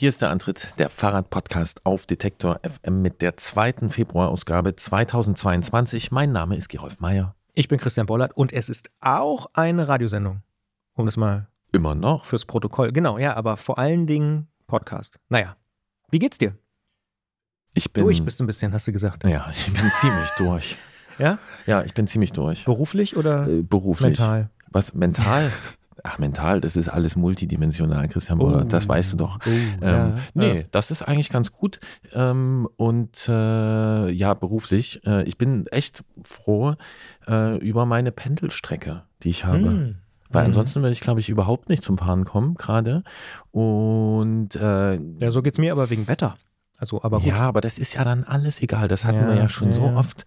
Hier ist der Antritt der Fahrrad-Podcast auf Detektor FM mit der zweiten Februarausgabe 2022. Mein Name ist Gerolf Meyer. Ich bin Christian Bollert und es ist auch eine Radiosendung. Um das mal Immer noch. fürs Protokoll. Genau, ja, aber vor allen Dingen Podcast. Naja. Wie geht's dir? Ich bin. Durch bist du ein bisschen, hast du gesagt. Ja, ich bin ziemlich durch. Ja? Ja, ich bin ziemlich durch. Beruflich oder Äh, beruflich. mental? Was? Mental? Ach, mental, das ist alles multidimensional, Christian Bollert. Das weißt du doch. Oh, Ähm, ja, nee, ja. das ist eigentlich ganz gut. Ähm, und äh, ja, beruflich. Äh, ich bin echt froh äh, über meine Pendelstrecke, die ich habe. Hm. Weil Mhm. ansonsten würde ich, glaube ich, überhaupt nicht zum Fahren kommen gerade. Und äh, Ja, so geht's mir aber wegen Wetter. Also, aber gut. ja, aber das ist ja dann alles egal. Das hatten Ja, wir ja schon ja, so oft.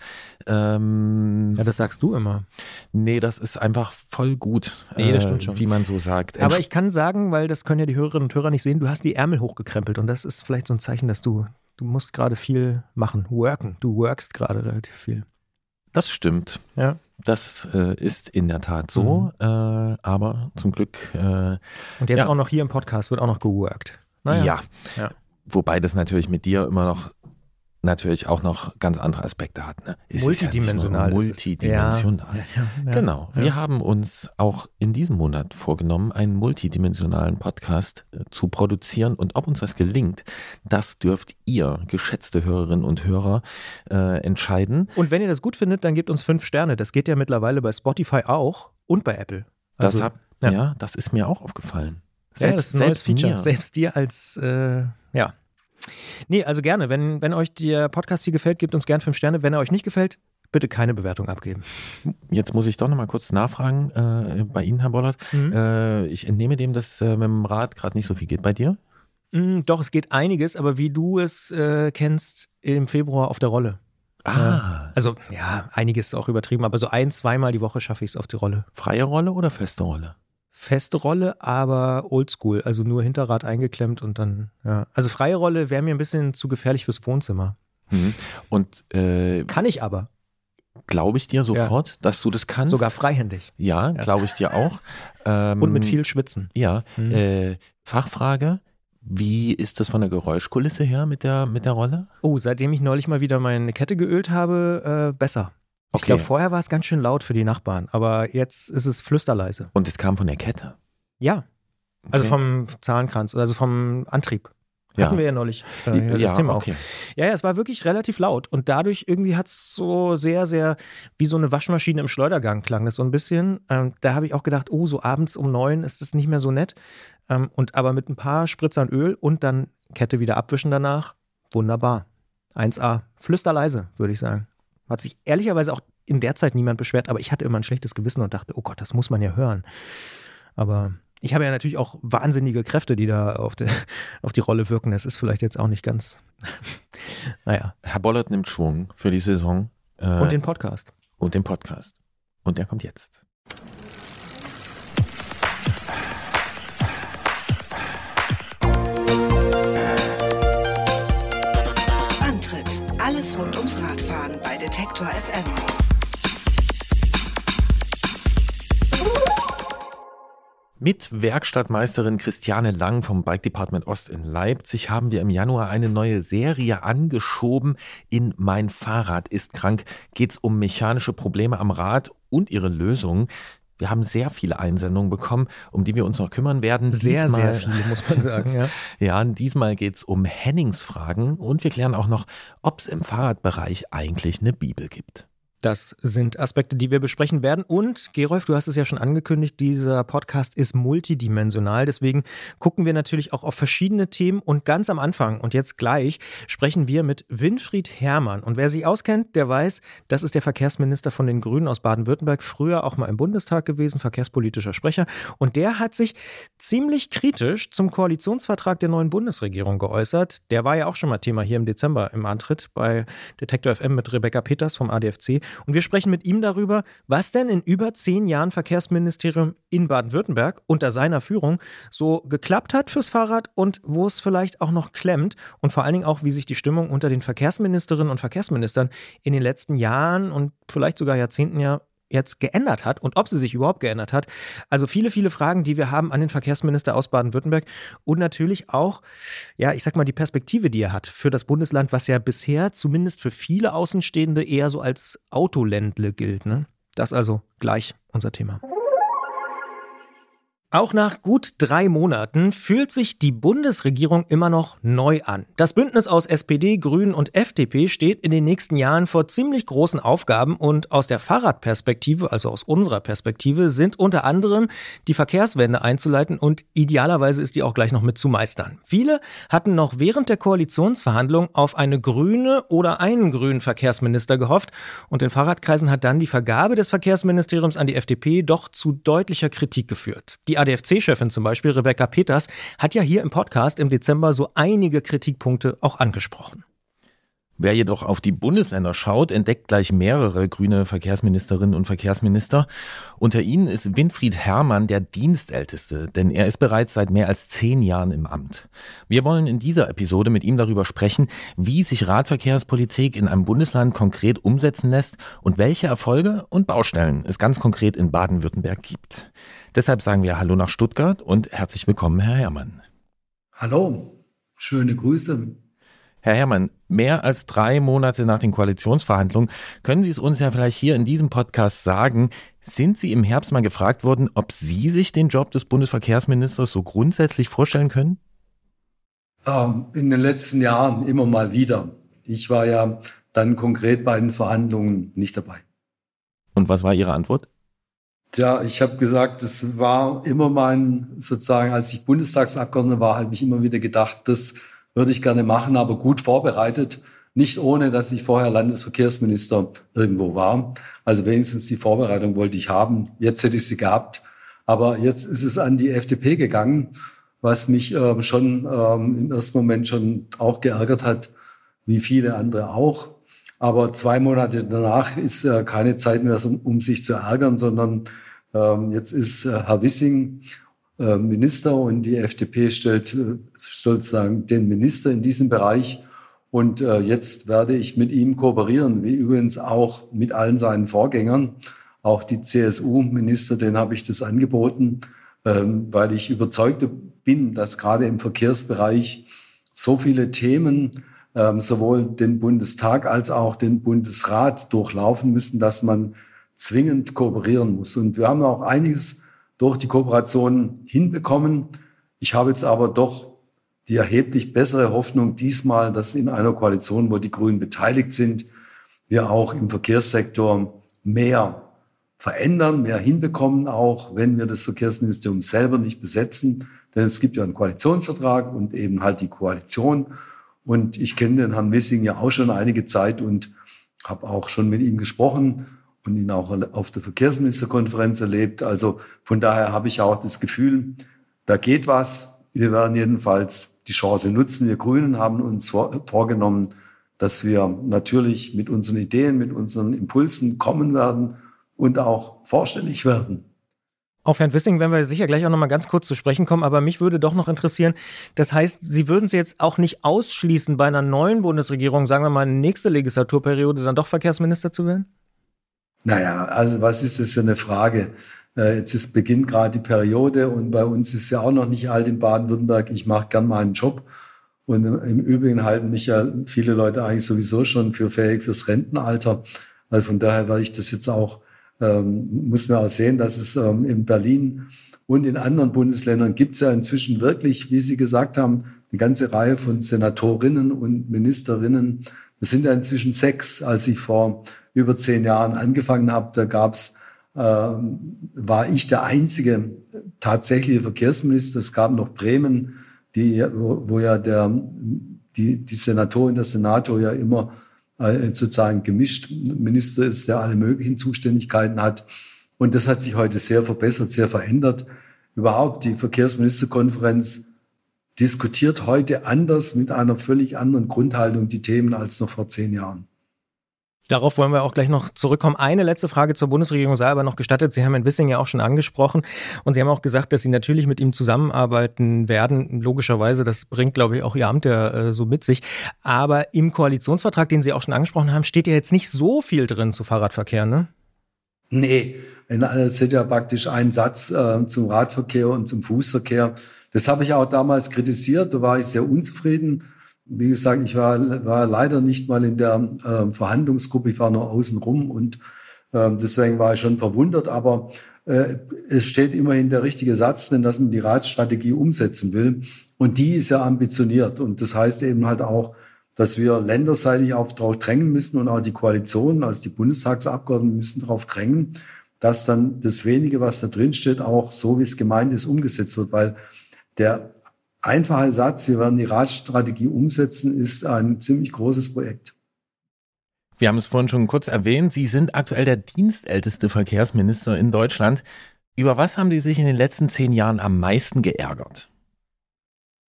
Ähm, Ja, das sagst du immer. nee, das ist einfach voll gut, äh, Nee, das stimmt schon. wie man so sagt. Aber ich kann sagen, weil das können ja die Hörerinnen und Hörer nicht sehen, du hast die Ärmel hochgekrempelt und das ist vielleicht so ein Zeichen, dass du, du musst gerade viel machen, worken. Du workst gerade relativ viel. das stimmt. Ja. Das äh, ist in der Tat so. Äh, aber zum Glück äh, Und jetzt Ja. auch noch hier im Podcast wird auch noch geworkt. Naja. Ja. Ja. Wobei das natürlich mit dir immer noch natürlich auch noch ganz andere Aspekte hat. Ne? Es ist ja Multidimensional. multidimensional. Ja, ja, Genau. Wir haben uns auch in diesem Monat vorgenommen, einen multidimensionalen Podcast äh, zu produzieren. Und ob uns das gelingt, das dürft ihr, geschätzte Hörerinnen und Hörer, äh, entscheiden. Und wenn ihr das gut findet, dann gebt uns fünf Sterne. Das geht ja mittlerweile bei Spotify auch und bei Apple. Das, Also, hab, ja. ja. das ist mir auch aufgefallen. Ja, ist ein neues Feature. mir. Selbst dir als, äh, ja. Nee, also gerne. Wenn, wenn euch der Podcast hier gefällt, gebt uns gern fünf Sterne. Wenn er euch nicht gefällt, bitte keine Bewertung abgeben. Jetzt muss ich doch noch mal kurz nachfragen äh, bei Ihnen, Herr Bollert. Mhm. Äh, ich entnehme dem, dass äh, mit dem Rad gerade nicht so viel geht bei dir. Mm, doch, es geht einiges, aber wie du es äh, kennst, im Februar auf der Rolle. Ah, Also, ja, einiges ist auch übertrieben, aber so ein, zweimal die Woche schaffe ich es auf die Rolle. freie Rolle oder feste Rolle? Feste Rolle, aber oldschool, also nur Hinterrad eingeklemmt und dann, ja. Also freie Rolle wäre mir ein bisschen zu gefährlich fürs Wohnzimmer. Mhm. Und äh, Kann ich aber, glaube ich dir sofort, dass du das kannst? sogar freihändig Ja, glaube ich dir auch. Ähm, und mit viel Schwitzen. Ja, Mhm. äh, Fachfrage. Wie ist das von der Geräuschkulisse her mit der, mit der Rolle? Oh, seitdem ich neulich mal wieder meine Kette geölt habe, äh, besser. Ich Okay. glaube, vorher war es ganz schön laut für die Nachbarn, aber jetzt ist es flüsterleise. Und es kam von der Kette. Ja, also Okay. vom Zahnkranz, also vom Antrieb. Ja. Hatten wir ja neulich äh, hier ja, das Thema auch. okay. Ja, ja, es war wirklich relativ laut und dadurch irgendwie hat es so sehr, sehr wie so eine Waschmaschine im Schleudergang klang das so ein bisschen. Ähm, da habe ich auch gedacht, oh, so abends um neun ist das nicht mehr so nett. Ähm, und aber mit ein paar Spritzern Öl und dann Kette wieder abwischen danach, wunderbar. 1A, flüsterleise, würde ich sagen. Hat sich ehrlicherweise auch in der Zeit niemand beschwert, aber ich hatte immer ein schlechtes Gewissen und dachte, oh Gott, das muss man ja hören. Aber ich habe ja natürlich auch wahnsinnige Kräfte, die da auf die, auf die Rolle wirken. Das ist vielleicht jetzt auch nicht ganz. naja. Herr Bollert nimmt Schwung für die Saison äh, Und den Podcast. und den Podcast. Und der kommt jetzt. Detektor FM. Mit Werkstattmeisterin Christiane Lang vom Bike Department Ost in Leipzig haben wir im Januar eine neue Serie angeschoben. In Mein Fahrrad ist krank geht es um mechanische Probleme am Rad und ihre Lösungen. Wir haben sehr viele Einsendungen bekommen, um die wir uns noch kümmern werden. Sehr, Diesmal- sehr viele, muss man sagen. Ja. Ja, diesmal geht es um Henningsfragen und wir klären auch noch, ob es im Fahrradbereich eigentlich eine Bibel gibt. Das sind Aspekte, die wir besprechen werden. Und Gerolf, du hast es ja schon angekündigt, dieser Podcast ist multidimensional. Deswegen gucken wir natürlich auch auf verschiedene Themen. Und ganz am Anfang und jetzt gleich sprechen wir mit Winfried Herrmann. Und wer sich auskennt, der weiß, das ist der Verkehrsminister von den Grünen aus Baden-Württemberg, früher auch mal im Bundestag gewesen, verkehrspolitischer Sprecher. Und der hat sich ziemlich kritisch zum Koalitionsvertrag der neuen Bundesregierung geäußert. Der war ja auch schon mal Thema hier im Dezember im Antritt bei Detektor FM mit Rebecca Peters vom ADFC. Und wir sprechen mit ihm darüber, was denn in über zehn Jahren Verkehrsministerium in Baden-Württemberg unter seiner Führung so geklappt hat fürs Fahrrad und wo es vielleicht auch noch klemmt. Und vor allen Dingen auch, wie sich die Stimmung unter den Verkehrsministerinnen und Verkehrsministern in den letzten Jahren und vielleicht sogar Jahrzehnten ja jetzt geändert hat und ob sie sich überhaupt geändert hat. Also viele, viele Fragen, die wir haben an den Verkehrsminister aus Baden-Württemberg und natürlich auch, ja, ich sag mal, die Perspektive, die er hat für das Bundesland, was ja bisher zumindest für viele Außenstehende eher so als Autoländle gilt. Ne? Das also gleich unser Thema. Auch nach gut drei Monaten fühlt sich die Bundesregierung immer noch neu an. Das Bündnis aus SPD, Grünen und FDP steht in den nächsten Jahren vor ziemlich großen Aufgaben und aus der Fahrradperspektive, also aus unserer Perspektive, sind unter anderem die Verkehrswende einzuleiten und idealerweise ist die auch gleich noch mit zu meistern. Viele hatten noch während der Koalitionsverhandlung auf eine grüne oder einen grünen Verkehrsminister gehofft und in Fahrradkreisen hat dann die Vergabe des Verkehrsministeriums an die FDP doch zu deutlicher Kritik geführt. Die ADFC-Chefin zum Beispiel, Rebecca Peters, hat ja hier im Podcast im Dezember so einige Kritikpunkte auch angesprochen. Wer jedoch auf die Bundesländer schaut, entdeckt gleich mehrere grüne Verkehrsministerinnen und Verkehrsminister. Unter ihnen ist Winfried Herrmann der Dienstälteste, denn er ist bereits seit mehr als zehn Jahren im Amt. Wir wollen in dieser Episode mit ihm darüber sprechen, wie sich Radverkehrspolitik in einem Bundesland konkret umsetzen lässt und welche Erfolge und Baustellen es ganz konkret in Baden-Württemberg gibt. Deshalb sagen wir Hallo nach Stuttgart und herzlich willkommen, Herr Herrmann. Hallo, schöne Grüße. Herr Herrmann, mehr als drei Monate nach den Koalitionsverhandlungen, können Sie es uns ja vielleicht hier in diesem Podcast sagen, sind Sie im Herbst mal gefragt worden, ob Sie sich den Job des Bundesverkehrsministers so grundsätzlich vorstellen können? Ähm, in den letzten Jahren immer mal wieder. Ich war ja dann konkret bei den Verhandlungen nicht dabei. Und was war Ihre Antwort? Tja, ich habe gesagt, das war immer mein, sozusagen, als ich Bundestagsabgeordneter war, habe ich immer wieder gedacht, das würde ich gerne machen, aber gut vorbereitet. Nicht ohne, dass ich vorher Landesverkehrsminister irgendwo war. Also wenigstens die Vorbereitung wollte ich haben. Jetzt hätte ich sie gehabt. Aber jetzt ist es an die FDP gegangen, was mich äh, schon ähm, im ersten Moment schon auch geärgert hat, wie viele andere auch. Aber zwei Monate danach ist äh, keine Zeit mehr, um, um, sich zu ärgern, sondern ähm, jetzt ist äh, Herr Wissing äh, Minister und die FDP stellt äh, sozusagen den Minister in diesem Bereich. Und äh, jetzt werde ich mit ihm kooperieren, wie übrigens auch mit allen seinen Vorgängern. Auch die CSU-Minister, denen habe ich das angeboten, ähm, weil ich überzeugt bin, dass gerade im Verkehrsbereich so viele Themen ähm, sowohl den Bundestag als auch den Bundesrat durchlaufen müssen, dass man zwingend kooperieren muss. Und wir haben auch einiges durch die Kooperation hinbekommen. Ich habe jetzt aber doch die erheblich bessere Hoffnung diesmal, dass in einer Koalition, wo die Grünen beteiligt sind, wir auch im Verkehrssektor mehr verändern, mehr hinbekommen, auch wenn wir das Verkehrsministerium selber nicht besetzen. Denn es gibt ja einen Koalitionsvertrag und eben halt die Koalition. Und ich kenne den Herrn Wissing ja auch schon einige Zeit und habe auch schon mit ihm gesprochen und ihn auch auf der Verkehrsministerkonferenz erlebt. Also von daher habe ich auch das Gefühl, da geht was. Wir werden jedenfalls die Chance nutzen. Wir Grünen haben uns vorgenommen, dass wir natürlich mit unseren Ideen, mit unseren Impulsen kommen werden und auch vorstellig werden. Auf Herrn Wissing werden wir sicher gleich auch noch mal ganz kurz zu sprechen kommen, aber mich würde doch noch interessieren, das heißt, Sie würden es jetzt auch nicht ausschließen, bei einer neuen Bundesregierung, sagen wir mal, nächste Legislaturperiode dann doch Verkehrsminister zu werden? Naja, also was ist das für eine Frage? Äh, jetzt ist beginnt gerade die Periode und bei uns ist ja auch noch nicht alt in Baden-Württemberg. Ich mache gern meinen Job. Und im Übrigen halten mich ja viele Leute eigentlich sowieso schon für fähig fürs Rentenalter. Also von daher werde ich das jetzt auch ähm, muss man auch sehen, dass es ähm, in Berlin und in anderen Bundesländern gibt es ja inzwischen wirklich, wie Sie gesagt haben, eine ganze Reihe von Senatorinnen und Ministerinnen. Es sind ja inzwischen sechs. Als ich vor über zehn Jahren angefangen habe, da gab's, ähm, war ich der einzige tatsächliche Verkehrsminister. Es gab noch Bremen, die, wo, wo ja der, die, die Senatorin, der Senator ja immer äh, sozusagen gemischt Minister ist, der alle möglichen Zuständigkeiten hat. Und das hat sich heute sehr verbessert, sehr verändert. Überhaupt die Verkehrsministerkonferenz diskutiert heute anders mit einer völlig anderen Grundhaltung die Themen als noch vor zehn Jahren. Darauf wollen wir auch gleich noch zurückkommen. Eine letzte Frage zur Bundesregierung sei aber noch gestattet. Sie haben Herrn Wissing ja auch schon angesprochen und Sie haben auch gesagt, dass Sie natürlich mit ihm zusammenarbeiten werden. Logischerweise, das bringt, glaube ich, auch Ihr Amt ja äh, so mit sich. Aber im Koalitionsvertrag, den Sie auch schon angesprochen haben, steht ja jetzt nicht so viel drin zu Fahrradverkehr, ne? Nee, es ist ja praktisch ein Satz äh, zum Radverkehr und zum Fußverkehr. Das habe ich auch damals kritisiert, da war ich sehr unzufrieden. Wie gesagt, ich war, war leider nicht mal in der äh, Verhandlungsgruppe, ich war nur außen rum und äh, deswegen war ich schon verwundert, aber äh, es steht immerhin der richtige Satz, denn dass man die Ratsstrategie umsetzen will. Und die ist ja ambitioniert. Und das heißt eben halt auch, dass wir länderseitig auf darauf drängen müssen und auch die Koalition, also die Bundestagsabgeordneten müssen darauf drängen, dass dann das wenige, was da drin steht, auch so wie es gemeint ist, umgesetzt wird. Weil der einfache Satz, wir werden die Ratsstrategie umsetzen, ist ein ziemlich großes Projekt. Wir haben es vorhin schon kurz erwähnt, Sie sind aktuell der dienstälteste Verkehrsminister in Deutschland. Über was haben Sie sich in den letzten zehn Jahren am meisten geärgert?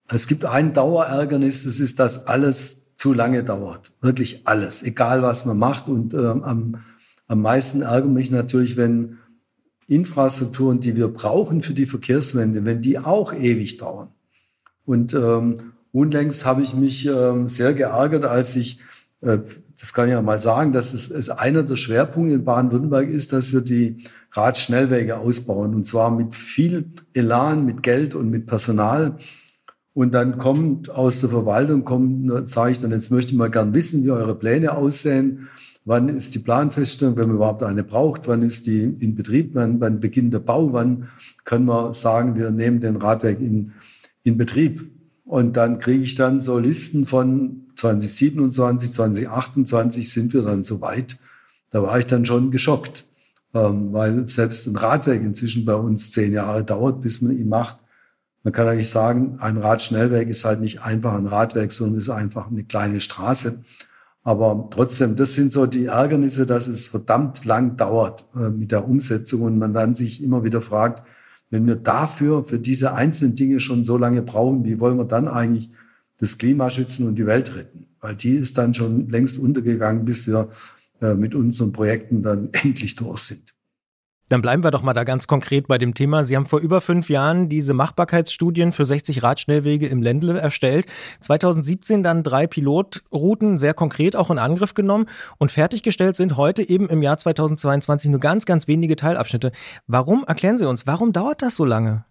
Es gibt ein Dauerärgernis, das ist, dass alles zu lange dauert. Wirklich alles, egal was man macht. Und ähm, am, am meisten ärgert mich natürlich, wenn Infrastrukturen, die wir brauchen für die Verkehrswende, wenn die auch ewig dauern. Und ähm, unlängst habe ich mich ähm, sehr geärgert, als ich, äh, das kann ich ja mal sagen, dass es, es einer der Schwerpunkte in Baden-Württemberg ist, dass wir die Radschnellwege ausbauen. Und zwar mit viel Elan, mit Geld und mit Personal. Und dann kommt aus der Verwaltung, kommt, sage ich dann, jetzt möchte ich mal gern wissen, wie eure Pläne aussehen. Wann ist die Planfeststellung, wenn man überhaupt eine braucht? Wann ist die in Betrieb? Wann, wann beginnt der Bau? Wann können wir sagen, wir nehmen den Radweg in, in Betrieb? Und dann kriege ich dann so Listen von 2027, 2028 sind wir dann so weit. Da war ich dann schon geschockt, ähm, weil selbst ein Radweg inzwischen bei uns zehn Jahre dauert, bis man ihn macht. Man kann eigentlich sagen, ein Radschnellweg ist halt nicht einfach ein Radweg, sondern ist einfach eine kleine Straße. Aber trotzdem, das sind so die Ärgernisse, dass es verdammt lang dauert äh, mit der Umsetzung und man dann sich immer wieder fragt, wenn wir dafür, für diese einzelnen Dinge schon so lange brauchen, wie wollen wir dann eigentlich das Klima schützen und die Welt retten? Weil die ist dann schon längst untergegangen, bis wir äh, mit unseren Projekten dann endlich durch sind. Dann bleiben wir doch mal da ganz konkret bei dem Thema. Sie haben vor über fünf Jahren diese Machbarkeitsstudien für 60 Radschnellwege im Ländle erstellt. 2017 dann drei Pilotrouten sehr konkret auch in Angriff genommen und fertiggestellt sind heute eben im Jahr 2022 nur ganz, ganz wenige Teilabschnitte. Warum, erklären Sie uns, warum dauert das so lange?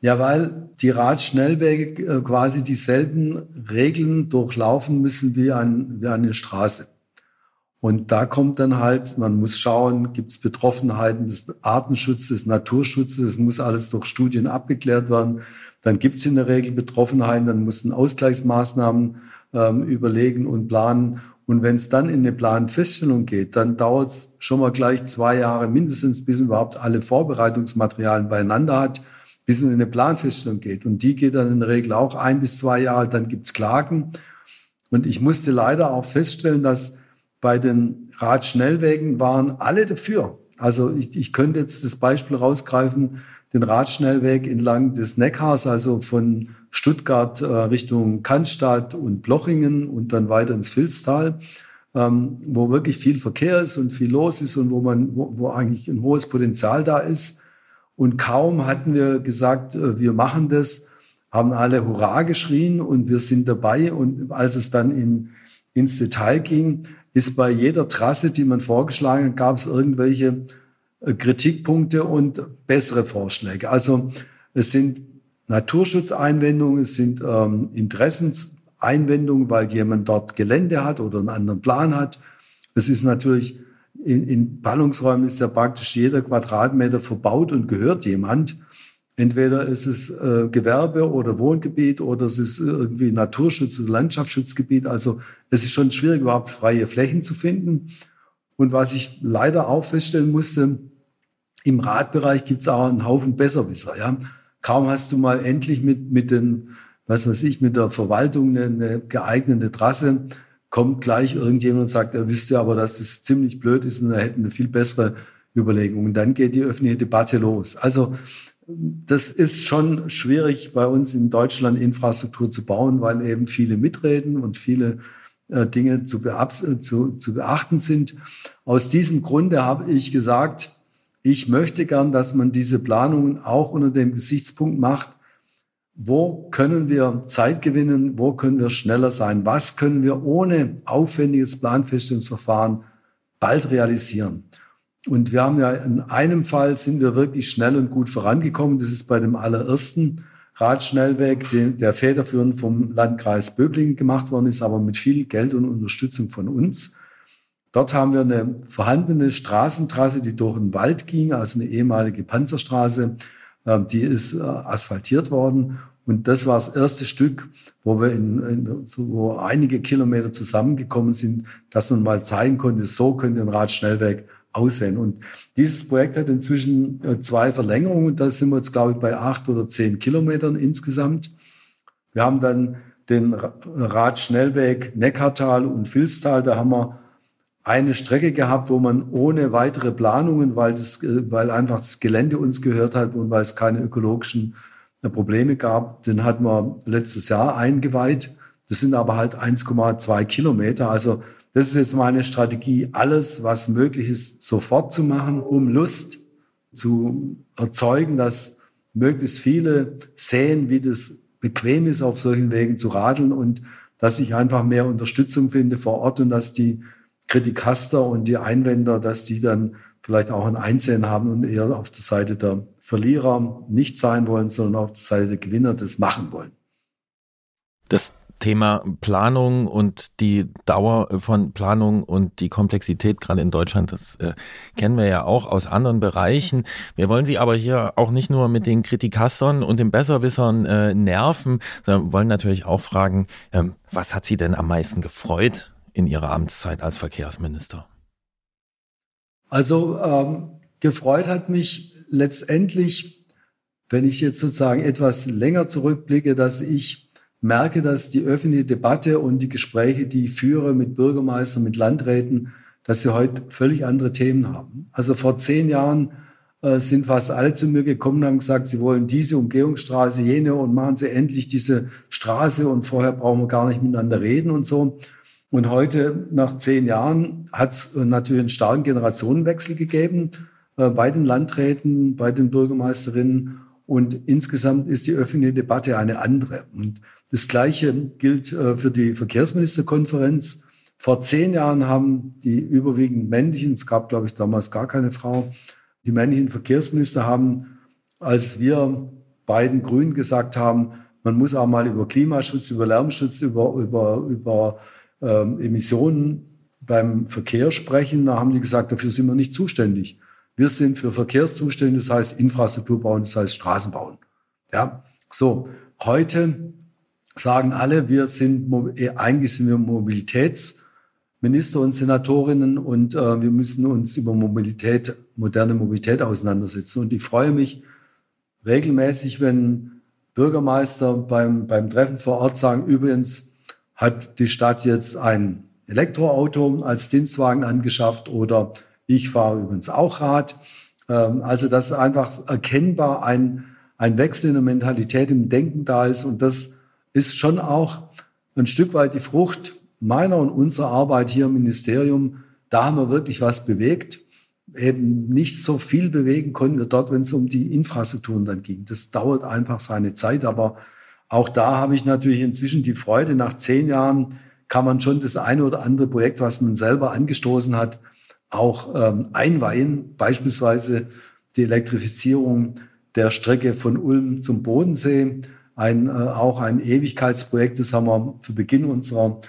Ja, weil die Radschnellwege äh, quasi dieselben Regeln durchlaufen müssen wie, ein, wie eine Straße. Und da kommt dann halt, man muss schauen, gibt es Betroffenheiten des Artenschutzes, Naturschutzes, es muss alles durch Studien abgeklärt werden. Dann gibt es in der Regel Betroffenheiten, dann müssen Ausgleichsmaßnahmen ähm, überlegen und planen. Und wenn es dann in eine Planfeststellung geht, dann dauert es schon mal gleich zwei Jahre mindestens, bis man überhaupt alle Vorbereitungsmaterialien beieinander hat, bis man in eine Planfeststellung geht. Und die geht dann in der Regel auch ein bis zwei Jahre, dann gibt es Klagen. Und ich musste leider auch feststellen, dass bei den Radschnellwegen waren alle dafür. Also ich, ich könnte jetzt das Beispiel rausgreifen, den Radschnellweg entlang des Neckars, also von Stuttgart äh, Richtung Cannstatt und Blochingen und dann weiter ins Vilstal, ähm, wo wirklich viel Verkehr ist und viel los ist und wo man, wo, wo eigentlich ein hohes Potenzial da ist. Und kaum hatten wir gesagt, äh, wir machen das, haben alle Hurra geschrien und wir sind dabei. Und als es dann in, ins Detail ging, ist bei jeder Trasse, die man vorgeschlagen hat, gab es irgendwelche äh, Kritikpunkte und bessere Vorschläge. Also es sind Naturschutzeinwendungen, es sind ähm, Interessenseinwendungen, weil jemand dort Gelände hat oder einen anderen Plan hat. Es ist natürlich in, in Ballungsräumen ist ja praktisch jeder Quadratmeter verbaut und gehört jemand. Entweder ist es äh, Gewerbe oder Wohngebiet oder es ist irgendwie Naturschutz oder Landschaftsschutzgebiet. Also es ist schon schwierig, überhaupt freie Flächen zu finden. Und was ich leider auch feststellen musste, im Radbereich gibt es auch einen Haufen Besserwisser. Ja? Kaum hast du mal endlich mit, mit den, was weiß ich, mit der Verwaltung eine, eine geeignete Trasse, kommt gleich irgendjemand und sagt, er wüsste aber, dass das ziemlich blöd ist und er hätte eine viel bessere Überlegung. Und dann geht die öffentliche Debatte los. Also das ist schon schwierig bei uns in Deutschland Infrastruktur zu bauen, weil eben viele mitreden und viele äh, Dinge zu, äh, zu, zu beachten sind. Aus diesem Grunde habe ich gesagt, ich möchte gern, dass man diese Planungen auch unter dem Gesichtspunkt macht, wo können wir Zeit gewinnen, wo können wir schneller sein, was können wir ohne aufwendiges Planfeststellungsverfahren bald realisieren. Und wir haben ja in einem Fall sind wir wirklich schnell und gut vorangekommen. Das ist bei dem allerersten Radschnellweg, den, der federführend vom Landkreis Böblingen gemacht worden ist, aber mit viel Geld und Unterstützung von uns. Dort haben wir eine vorhandene Straßentrasse, die durch den Wald ging, also eine ehemalige Panzerstraße. Ähm, die ist äh, asphaltiert worden. Und das war das erste Stück, wo wir in, in wo einige Kilometer zusammengekommen sind, dass man mal zeigen konnte, so könnte ein Radschnellweg aussehen. Und dieses Projekt hat inzwischen äh, zwei Verlängerungen. Da sind wir jetzt, glaube ich, bei acht oder zehn Kilometern insgesamt. Wir haben dann den Radschnellweg Neckartal und Vilstal. Da haben wir eine Strecke gehabt, wo man ohne weitere Planungen, weil, das, äh, weil einfach das Gelände uns gehört hat und weil es keine ökologischen äh, Probleme gab, den hatten wir letztes Jahr eingeweiht. Das sind aber halt 1,2 Kilometer. Also das ist jetzt meine Strategie, alles, was möglich ist, sofort zu machen, um Lust zu erzeugen, dass möglichst viele sehen, wie das bequem ist, auf solchen Wegen zu radeln und dass ich einfach mehr Unterstützung finde vor Ort und dass die Kritikaster und die Einwender, dass die dann vielleicht auch ein Einsehen haben und eher auf der Seite der Verlierer nicht sein wollen, sondern auf der Seite der Gewinner das machen wollen. Das Thema Planung und die Dauer von Planung und die Komplexität gerade in Deutschland, das äh, kennen wir ja auch aus anderen Bereichen. Wir wollen Sie aber hier auch nicht nur mit den Kritikastern und den Besserwissern äh, nerven, sondern wollen natürlich auch fragen, ähm, was hat Sie denn am meisten gefreut in Ihrer Amtszeit als Verkehrsminister? Also ähm, gefreut hat mich letztendlich, wenn ich jetzt sozusagen etwas länger zurückblicke, dass ich merke, dass die öffentliche Debatte und die Gespräche, die ich führe mit Bürgermeistern, mit Landräten, dass sie heute völlig andere Themen haben. Also vor zehn Jahren äh, sind fast alle zu mir gekommen und haben gesagt, sie wollen diese Umgehungsstraße, jene und machen sie endlich diese Straße und vorher brauchen wir gar nicht miteinander reden und so. Und heute, nach zehn Jahren, hat es natürlich einen starken Generationenwechsel gegeben äh, bei den Landräten, bei den Bürgermeisterinnen. Und insgesamt ist die öffentliche Debatte eine andere. Und das Gleiche gilt äh, für die Verkehrsministerkonferenz. Vor zehn Jahren haben die überwiegend männlichen, es gab, glaube ich, damals gar keine Frau, die männlichen Verkehrsminister haben, als wir beiden Grünen gesagt haben, man muss auch mal über Klimaschutz, über Lärmschutz, über, über, über ähm, Emissionen beim Verkehr sprechen, da haben die gesagt, dafür sind wir nicht zuständig. Wir sind für Verkehr zuständig, das heißt Infrastruktur bauen, das heißt Straßen bauen. Ja, so. Heute sagen alle, wir sind, äh, eigentlich sind wir Mobilitätsminister und Senatorinnen und äh, wir müssen uns über Mobilität, moderne Mobilität auseinandersetzen. Und ich freue mich regelmäßig, wenn Bürgermeister beim, beim Treffen vor Ort sagen, übrigens hat die Stadt jetzt ein Elektroauto als Dienstwagen angeschafft oder ich fahre übrigens auch Rad. Ähm, also, dass einfach erkennbar ein, ein Wechsel in der Mentalität im Denken da ist und das ist schon auch ein Stück weit die Frucht meiner und unserer Arbeit hier im Ministerium. Da haben wir wirklich was bewegt. Eben nicht so viel bewegen konnten wir dort, wenn es um die Infrastrukturen dann ging. Das dauert einfach seine Zeit, aber auch da habe ich natürlich inzwischen die Freude, nach zehn Jahren kann man schon das eine oder andere Projekt, was man selber angestoßen hat, auch ähm, einweihen. Beispielsweise die Elektrifizierung der Strecke von Ulm zum Bodensee ein, äh, auch ein Ewigkeitsprojekt. Das haben wir zu Beginn unserer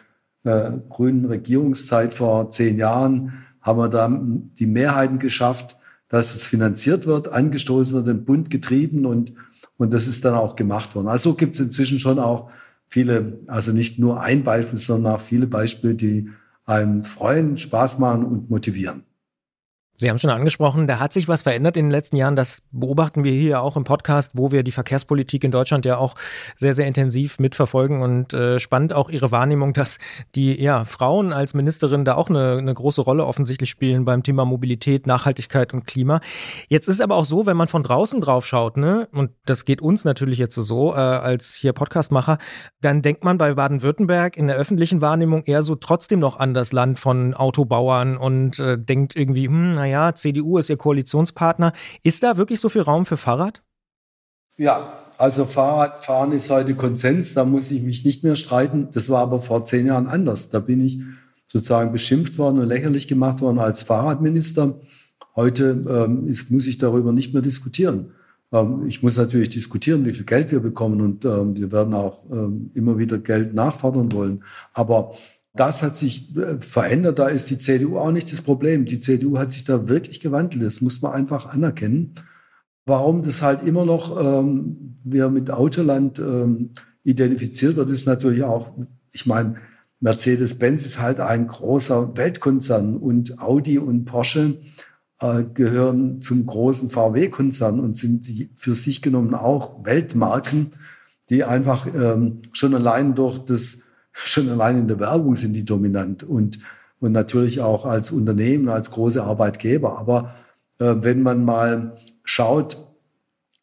äh, grünen Regierungszeit vor zehn Jahren, haben wir da die Mehrheiten geschafft, dass es finanziert wird, angestoßen wird, den Bund getrieben und, und das ist dann auch gemacht worden. Also gibt es inzwischen schon auch viele, also nicht nur ein Beispiel, sondern auch viele Beispiele, die einem freuen, Spaß machen und motivieren. Sie haben schon angesprochen, da hat sich was verändert in den letzten Jahren. Das beobachten wir hier auch im Podcast, wo wir die Verkehrspolitik in Deutschland ja auch sehr, sehr intensiv mitverfolgen und äh, spannend auch Ihre Wahrnehmung, dass die ja, Frauen als Ministerin da auch eine, eine große Rolle offensichtlich spielen beim Thema Mobilität, Nachhaltigkeit und Klima. Jetzt ist aber auch so, wenn man von draußen drauf schaut, ne, und das geht uns natürlich jetzt so äh, als hier Podcastmacher, dann denkt man bei Baden-Württemberg in der öffentlichen Wahrnehmung eher so trotzdem noch an das Land von Autobauern und äh, denkt irgendwie, hm, naja, CDU ist ihr Koalitionspartner. Ist da wirklich so viel Raum für Fahrrad? Ja, also Fahrradfahren ist heute Konsens, da muss ich mich nicht mehr streiten. Das war aber vor zehn Jahren anders. Da bin ich sozusagen beschimpft worden und lächerlich gemacht worden als Fahrradminister. Heute ähm, ist, muss ich darüber nicht mehr diskutieren. Ähm, ich muss natürlich diskutieren, wie viel Geld wir bekommen und ähm, wir werden auch ähm, immer wieder Geld nachfordern wollen. Aber das hat sich äh, verändert. Da ist die CDU auch nicht das Problem. Die CDU hat sich da wirklich gewandelt. Das muss man einfach anerkennen. Warum das halt immer noch ähm, wir mit Autoland ähm, identifiziert wird, ist natürlich auch, ich meine, Mercedes-Benz ist halt ein großer Weltkonzern und Audi und Porsche äh, gehören zum großen VW-Konzern und sind für sich genommen auch Weltmarken, die einfach ähm, schon allein durch das, schon allein in der Werbung sind die dominant und, und natürlich auch als Unternehmen, als große Arbeitgeber. Aber äh, wenn man mal schaut,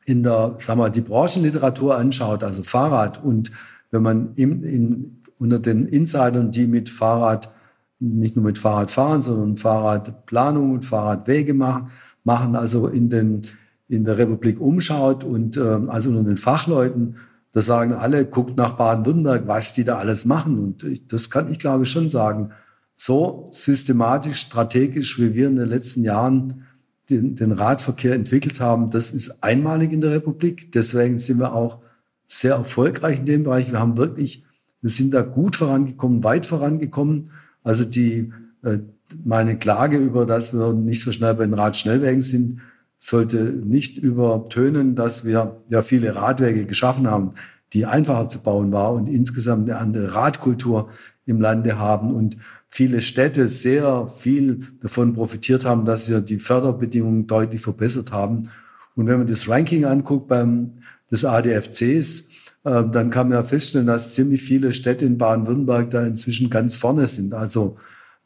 in der, sagen wir, die Branchenliteratur anschaut, also Fahrrad und wenn man im, in, unter den Insidern, die mit Fahrrad nicht nur mit Fahrrad fahren, sondern Fahrradplanung und Fahrradwege machen, machen also in, den, in der Republik umschaut und äh, also unter den Fachleuten, da sagen alle, guckt nach Baden-Württemberg, was die da alles machen. Und ich, das kann ich glaube ich schon sagen. So systematisch, strategisch, wie wir in den letzten Jahren den, den Radverkehr entwickelt haben, das ist einmalig in der Republik. Deswegen sind wir auch sehr erfolgreich in dem Bereich. Wir haben wirklich, wir sind da gut vorangekommen, weit vorangekommen. Also die, äh, meine Klage über, dass wir nicht so schnell bei den Radschnellwegen sind, sollte nicht übertönen, dass wir ja viele Radwege geschaffen haben, die einfacher zu bauen war und insgesamt eine andere Radkultur im Lande haben und viele Städte sehr viel davon profitiert haben, dass wir die Förderbedingungen deutlich verbessert haben. Und wenn man das Ranking anguckt beim des ADFCs, ähm, dann kann man ja feststellen, dass ziemlich viele Städte in Baden-Württemberg da inzwischen ganz vorne sind. Also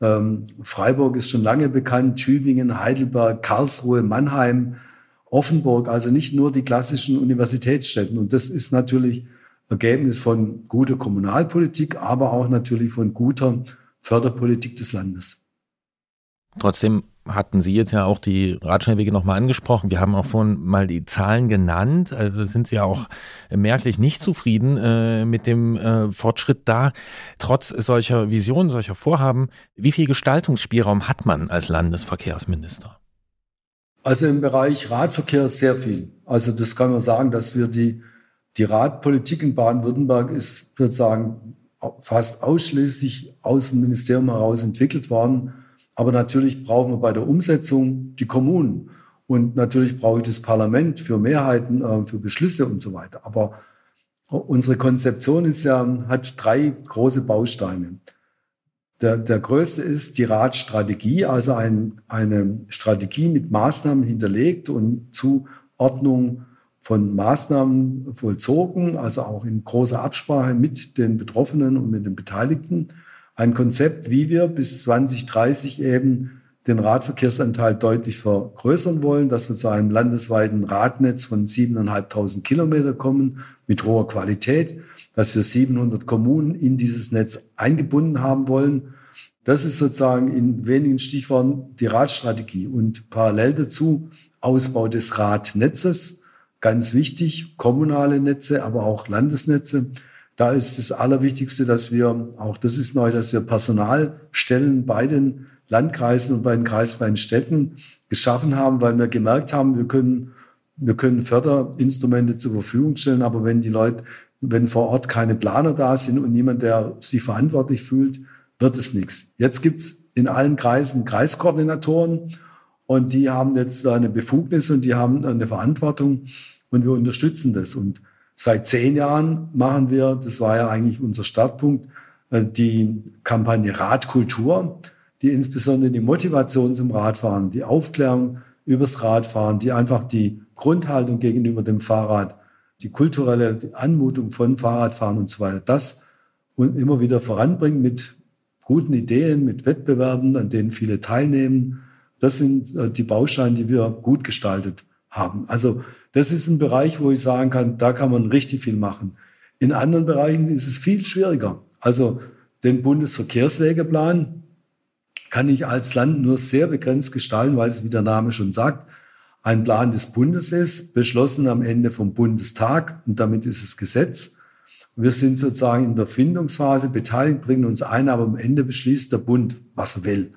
ähm, Freiburg ist schon lange bekannt, Tübingen, Heidelberg, Karlsruhe, Mannheim, Offenburg, also nicht nur die klassischen Universitätsstädten. Und das ist natürlich Ergebnis von guter Kommunalpolitik, aber auch natürlich von guter Förderpolitik des Landes. Trotzdem hatten Sie jetzt ja auch die Radschnellwege nochmal angesprochen. Wir haben auch vorhin mal die Zahlen genannt. Also sind Sie ja auch merklich nicht zufrieden äh, mit dem äh, Fortschritt da. Trotz solcher Visionen, solcher Vorhaben, wie viel Gestaltungsspielraum hat man als Landesverkehrsminister? Also im Bereich Radverkehr sehr viel. Also das kann man sagen, dass wir die, die Radpolitik in Baden-Württemberg ist sozusagen fast ausschließlich aus dem Ministerium heraus entwickelt worden aber natürlich brauchen wir bei der Umsetzung die Kommunen. Und natürlich brauche ich das Parlament für Mehrheiten, äh, für Beschlüsse und so weiter. Aber unsere Konzeption ist ja, hat drei große Bausteine. Der, der größte ist die Ratstrategie, also ein, eine Strategie mit Maßnahmen hinterlegt und Zuordnung von Maßnahmen vollzogen, also auch in großer Absprache mit den Betroffenen und mit den Beteiligten ein Konzept, wie wir bis 2030 eben den Radverkehrsanteil deutlich vergrößern wollen, dass wir zu einem landesweiten Radnetz von 7.500 Kilometer kommen mit hoher Qualität, dass wir 700 Kommunen in dieses Netz eingebunden haben wollen. Das ist sozusagen in wenigen Stichworten die Radstrategie und parallel dazu Ausbau des Radnetzes, ganz wichtig, kommunale Netze, aber auch Landesnetze. Da ist das Allerwichtigste, dass wir, auch das ist neu, dass wir Personalstellen bei den Landkreisen und bei den kreisfreien Städten geschaffen haben, weil wir gemerkt haben, wir können, wir können Förderinstrumente zur Verfügung stellen, aber wenn die Leute, wenn vor Ort keine Planer da sind und niemand, der sich verantwortlich fühlt, wird es nichts. Jetzt gibt's in allen Kreisen Kreiskoordinatoren und die haben jetzt eine Befugnis und die haben eine Verantwortung und wir unterstützen das. Und Seit zehn Jahren machen wir, das war ja eigentlich unser Startpunkt, äh, die Kampagne Radkultur, die insbesondere die Motivation zum Radfahren, die Aufklärung übers Radfahren, die einfach die Grundhaltung gegenüber dem Fahrrad, die kulturelle Anmutung von Fahrradfahren und so weiter, das und immer wieder voranbringen mit guten Ideen, mit Wettbewerben, an denen viele teilnehmen. Das sind äh, die Bausteine, die wir gut gestaltet haben. Also das ist ein Bereich, wo ich sagen kann, da kann man richtig viel machen. In anderen Bereichen ist es viel schwieriger. Also den Bundesverkehrswegeplan kann ich als Land nur sehr begrenzt gestalten, weil es, wie der Name schon sagt, ein Plan des Bundes ist, beschlossen am Ende vom Bundestag und damit ist es Gesetz. Wir sind sozusagen in der Findungsphase beteiligt, bringen uns ein, aber am Ende beschließt der Bund, was er will.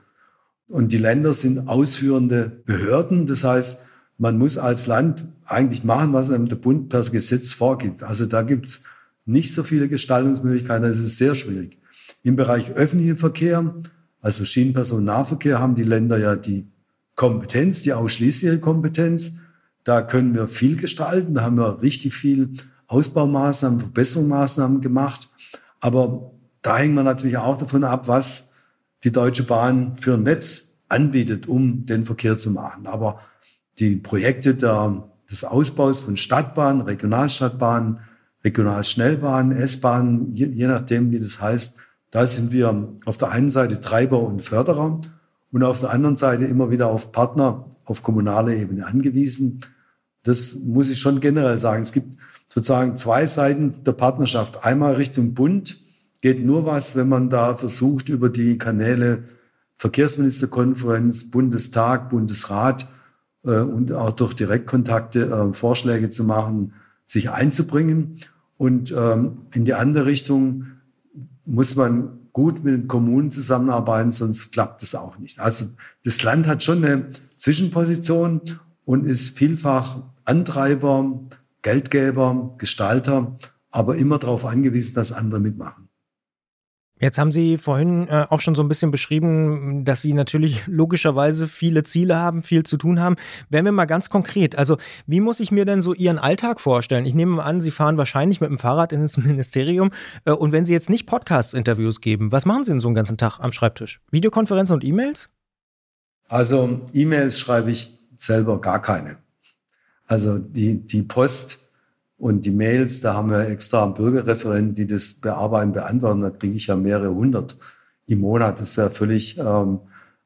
Und die Länder sind ausführende Behörden. Das heißt, man muss als Land eigentlich machen, was einem der Bund per Gesetz vorgibt. Also da gibt es nicht so viele Gestaltungsmöglichkeiten. Das ist sehr schwierig. Im Bereich öffentlichen Verkehr, also Schienenpersonennahverkehr, haben die Länder ja die Kompetenz, die ausschließliche Kompetenz. Da können wir viel gestalten. Da haben wir richtig viel Ausbaumaßnahmen, Verbesserungsmaßnahmen gemacht. Aber da hängen wir natürlich auch davon ab, was die Deutsche Bahn für ein Netz anbietet, um den Verkehr zu machen. Aber die Projekte der, des Ausbaus von Stadtbahnen, Regionalstadtbahnen, Regionalschnellbahnen, S-Bahnen, je, je nachdem, wie das heißt, da sind wir auf der einen Seite Treiber und Förderer und auf der anderen Seite immer wieder auf Partner auf kommunaler Ebene angewiesen. Das muss ich schon generell sagen. Es gibt sozusagen zwei Seiten der Partnerschaft. Einmal Richtung Bund geht nur was, wenn man da versucht, über die Kanäle Verkehrsministerkonferenz, Bundestag, Bundesrat äh, und auch durch Direktkontakte äh, Vorschläge zu machen, sich einzubringen. Und ähm, in die andere Richtung muss man gut mit den Kommunen zusammenarbeiten, sonst klappt es auch nicht. Also das Land hat schon eine Zwischenposition und ist vielfach Antreiber, Geldgeber, Gestalter, aber immer darauf angewiesen, dass andere mitmachen. Jetzt haben Sie vorhin äh, auch schon so ein bisschen beschrieben, dass Sie natürlich logischerweise viele Ziele haben, viel zu tun haben. Wären wir mal ganz konkret. Also, wie muss ich mir denn so Ihren Alltag vorstellen? Ich nehme an, Sie fahren wahrscheinlich mit dem Fahrrad ins Ministerium. Äh, und wenn Sie jetzt nicht Podcast-Interviews geben, was machen Sie denn so einen ganzen Tag am Schreibtisch? Videokonferenzen und E-Mails? Also, E-Mails schreibe ich selber gar keine. Also, die, die Post und die Mails, da haben wir extra Bürgerreferenten, die das bearbeiten, beantworten. Da kriege ich ja mehrere hundert im Monat. Das wäre völlig ähm,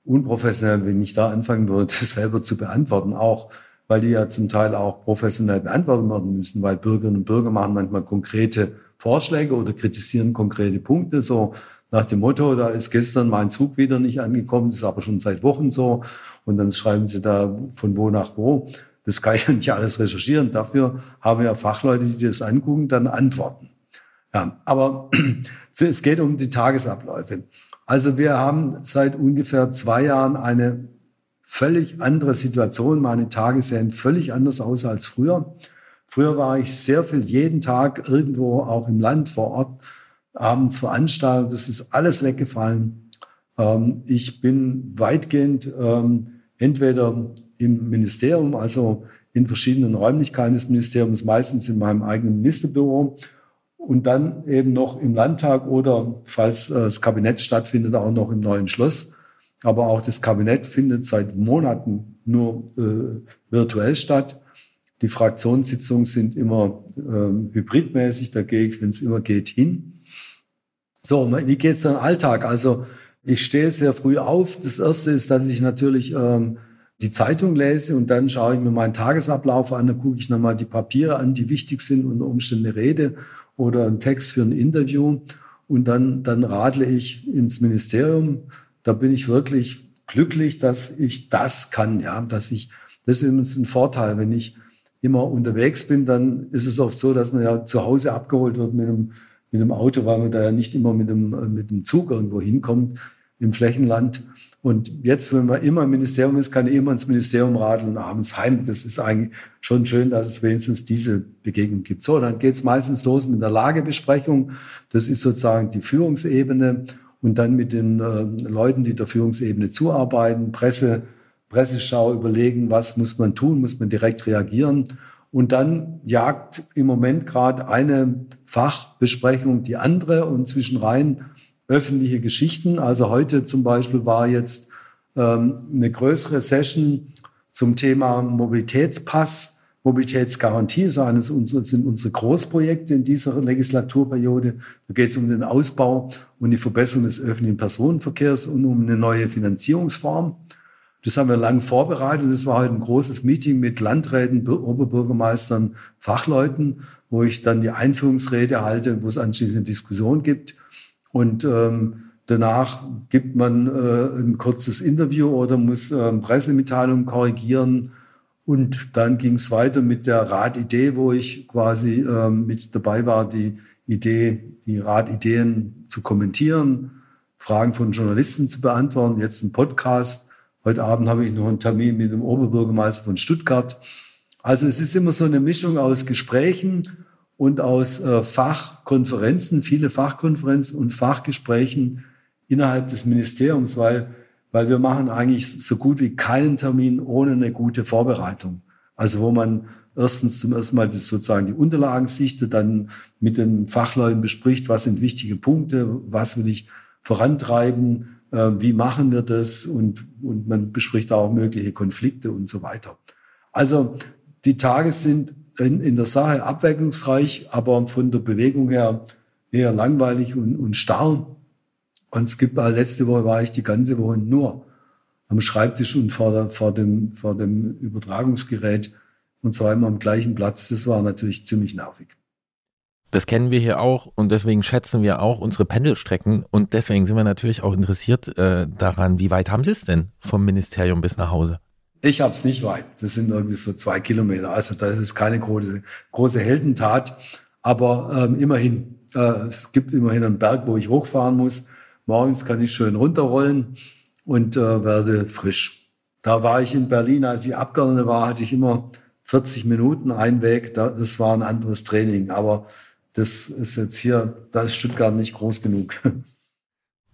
unprofessionell, wenn ich da anfangen würde, das selber zu beantworten. Auch weil die ja zum Teil auch professionell beantwortet werden müssen, weil Bürgerinnen und Bürger machen manchmal konkrete Vorschläge oder kritisieren konkrete Punkte. So nach dem Motto, da ist gestern mein Zug wieder nicht angekommen, das ist aber schon seit Wochen so. Und dann schreiben sie da von wo nach wo. Das kann ich ja nicht alles recherchieren. Dafür haben wir Fachleute, die das angucken, dann antworten. Ja, aber es geht um die Tagesabläufe. Also wir haben seit ungefähr zwei Jahren eine völlig andere Situation. Meine Tage sehen völlig anders aus als früher. Früher war ich sehr viel jeden Tag irgendwo auch im Land vor Ort, abends veranstaltet. Das ist alles weggefallen. Ähm, ich bin weitgehend ähm, entweder im Ministerium, also in verschiedenen Räumlichkeiten des Ministeriums, meistens in meinem eigenen Ministerbüro und dann eben noch im Landtag oder, falls äh, das Kabinett stattfindet, auch noch im neuen Schloss. Aber auch das Kabinett findet seit Monaten nur äh, virtuell statt. Die Fraktionssitzungen sind immer äh, hybridmäßig, da gehe ich, wenn es immer geht, hin. So, wie geht es dann Alltag? Also ich stehe sehr früh auf. Das Erste ist, dass ich natürlich ähm, die Zeitung lese und dann schaue ich mir meinen Tagesablauf an, dann gucke ich nochmal die Papiere an, die wichtig sind, unter Umständen eine Rede oder ein Text für ein Interview und dann, dann radle ich ins Ministerium. Da bin ich wirklich glücklich, dass ich das kann, ja, dass ich, das ist ein Vorteil, wenn ich immer unterwegs bin, dann ist es oft so, dass man ja zu Hause abgeholt wird mit einem, mit einem Auto, weil man da ja nicht immer mit dem, mit dem Zug irgendwo hinkommt im Flächenland. Und jetzt, wenn man immer im Ministerium ist, kann ich immer ins Ministerium radeln und abends heim. Das ist eigentlich schon schön, dass es wenigstens diese Begegnung gibt. So, dann geht es meistens los mit der Lagebesprechung. Das ist sozusagen die Führungsebene. Und dann mit den äh, Leuten, die der Führungsebene zuarbeiten, Presse, Presseschau überlegen, was muss man tun, muss man direkt reagieren. Und dann jagt im Moment gerade eine Fachbesprechung die andere und zwischen rein öffentliche Geschichten. Also heute zum Beispiel war jetzt ähm, eine größere Session zum Thema Mobilitätspass, Mobilitätsgarantie, ist eines unserer, sind unsere Großprojekte in dieser Legislaturperiode. Da geht es um den Ausbau und die Verbesserung des öffentlichen Personenverkehrs und um eine neue Finanzierungsform. Das haben wir lang vorbereitet. Das war heute ein großes Meeting mit Landräten, Oberbürgermeistern, Fachleuten, wo ich dann die Einführungsrede halte, wo es anschließend eine Diskussion gibt. Und ähm, danach gibt man äh, ein kurzes Interview oder muss äh, Pressemitteilungen korrigieren. Und dann ging es weiter mit der Ratidee, wo ich quasi äh, mit dabei war, die Idee, die Ratideen zu kommentieren, Fragen von Journalisten zu beantworten, jetzt ein Podcast Heute Abend habe ich noch einen Termin mit dem Oberbürgermeister von Stuttgart. Also es ist immer so eine Mischung aus Gesprächen und aus äh, Fachkonferenzen, viele Fachkonferenzen und Fachgesprächen innerhalb des Ministeriums, weil, weil wir machen eigentlich so gut wie keinen Termin ohne eine gute Vorbereitung. Also wo man erstens zum ersten Mal das sozusagen die Unterlagen sichtet, dann mit den Fachleuten bespricht, was sind wichtige Punkte, was will ich vorantreiben, äh, wie machen wir das und, und man bespricht auch mögliche Konflikte und so weiter. Also die Tage sind in, in der Sache abwechslungsreich, aber von der Bewegung her eher langweilig und, und starr. Und es gibt, äh, letzte Woche war ich die ganze Woche nur am Schreibtisch und vor, der, vor, dem, vor dem Übertragungsgerät und zwar immer am gleichen Platz. Das war natürlich ziemlich nervig. Das kennen wir hier auch und deswegen schätzen wir auch unsere Pendelstrecken und deswegen sind wir natürlich auch interessiert äh, daran, wie weit haben Sie es denn vom Ministerium bis nach Hause? Ich habe es nicht weit. Das sind irgendwie so zwei Kilometer. Also das ist keine große, große Heldentat, aber ähm, immerhin. Äh, es gibt immerhin einen Berg, wo ich hochfahren muss. Morgens kann ich schön runterrollen und äh, werde frisch. Da war ich in Berlin, als ich Abgeordneter war, hatte ich immer 40 Minuten einen Weg. Das war ein anderes Training. Aber das ist jetzt hier, da ist Stuttgart nicht groß genug.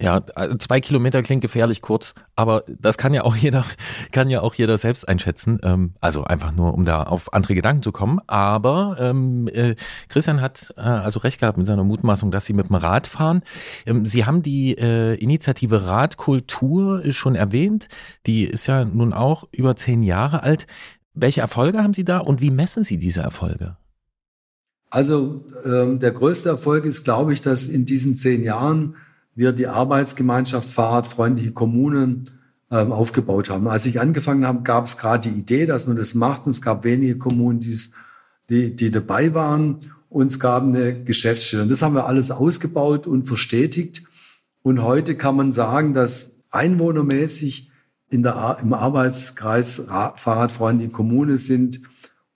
Ja, also zwei Kilometer klingt gefährlich kurz, aber das kann ja auch jeder, kann ja auch jeder selbst einschätzen. Ähm, also einfach nur, um da auf andere Gedanken zu kommen. Aber ähm, äh, Christian hat äh, also recht gehabt mit seiner Mutmaßung, dass sie mit dem Rad fahren. Ähm, sie haben die äh, Initiative Radkultur schon erwähnt. Die ist ja nun auch über zehn Jahre alt. Welche Erfolge haben Sie da und wie messen Sie diese Erfolge? Also ähm, der größte Erfolg ist, glaube ich, dass in diesen zehn Jahren wir die Arbeitsgemeinschaft Fahrradfreundliche Kommunen ähm, aufgebaut haben. Als ich angefangen habe, gab es gerade die Idee, dass man das macht. Und es gab wenige Kommunen, die, die dabei waren. Und es gab eine Geschäftsstelle. Und das haben wir alles ausgebaut und verstetigt. Und heute kann man sagen, dass einwohnermäßig in der, im Arbeitskreis Fahrradfreundliche Kommune sind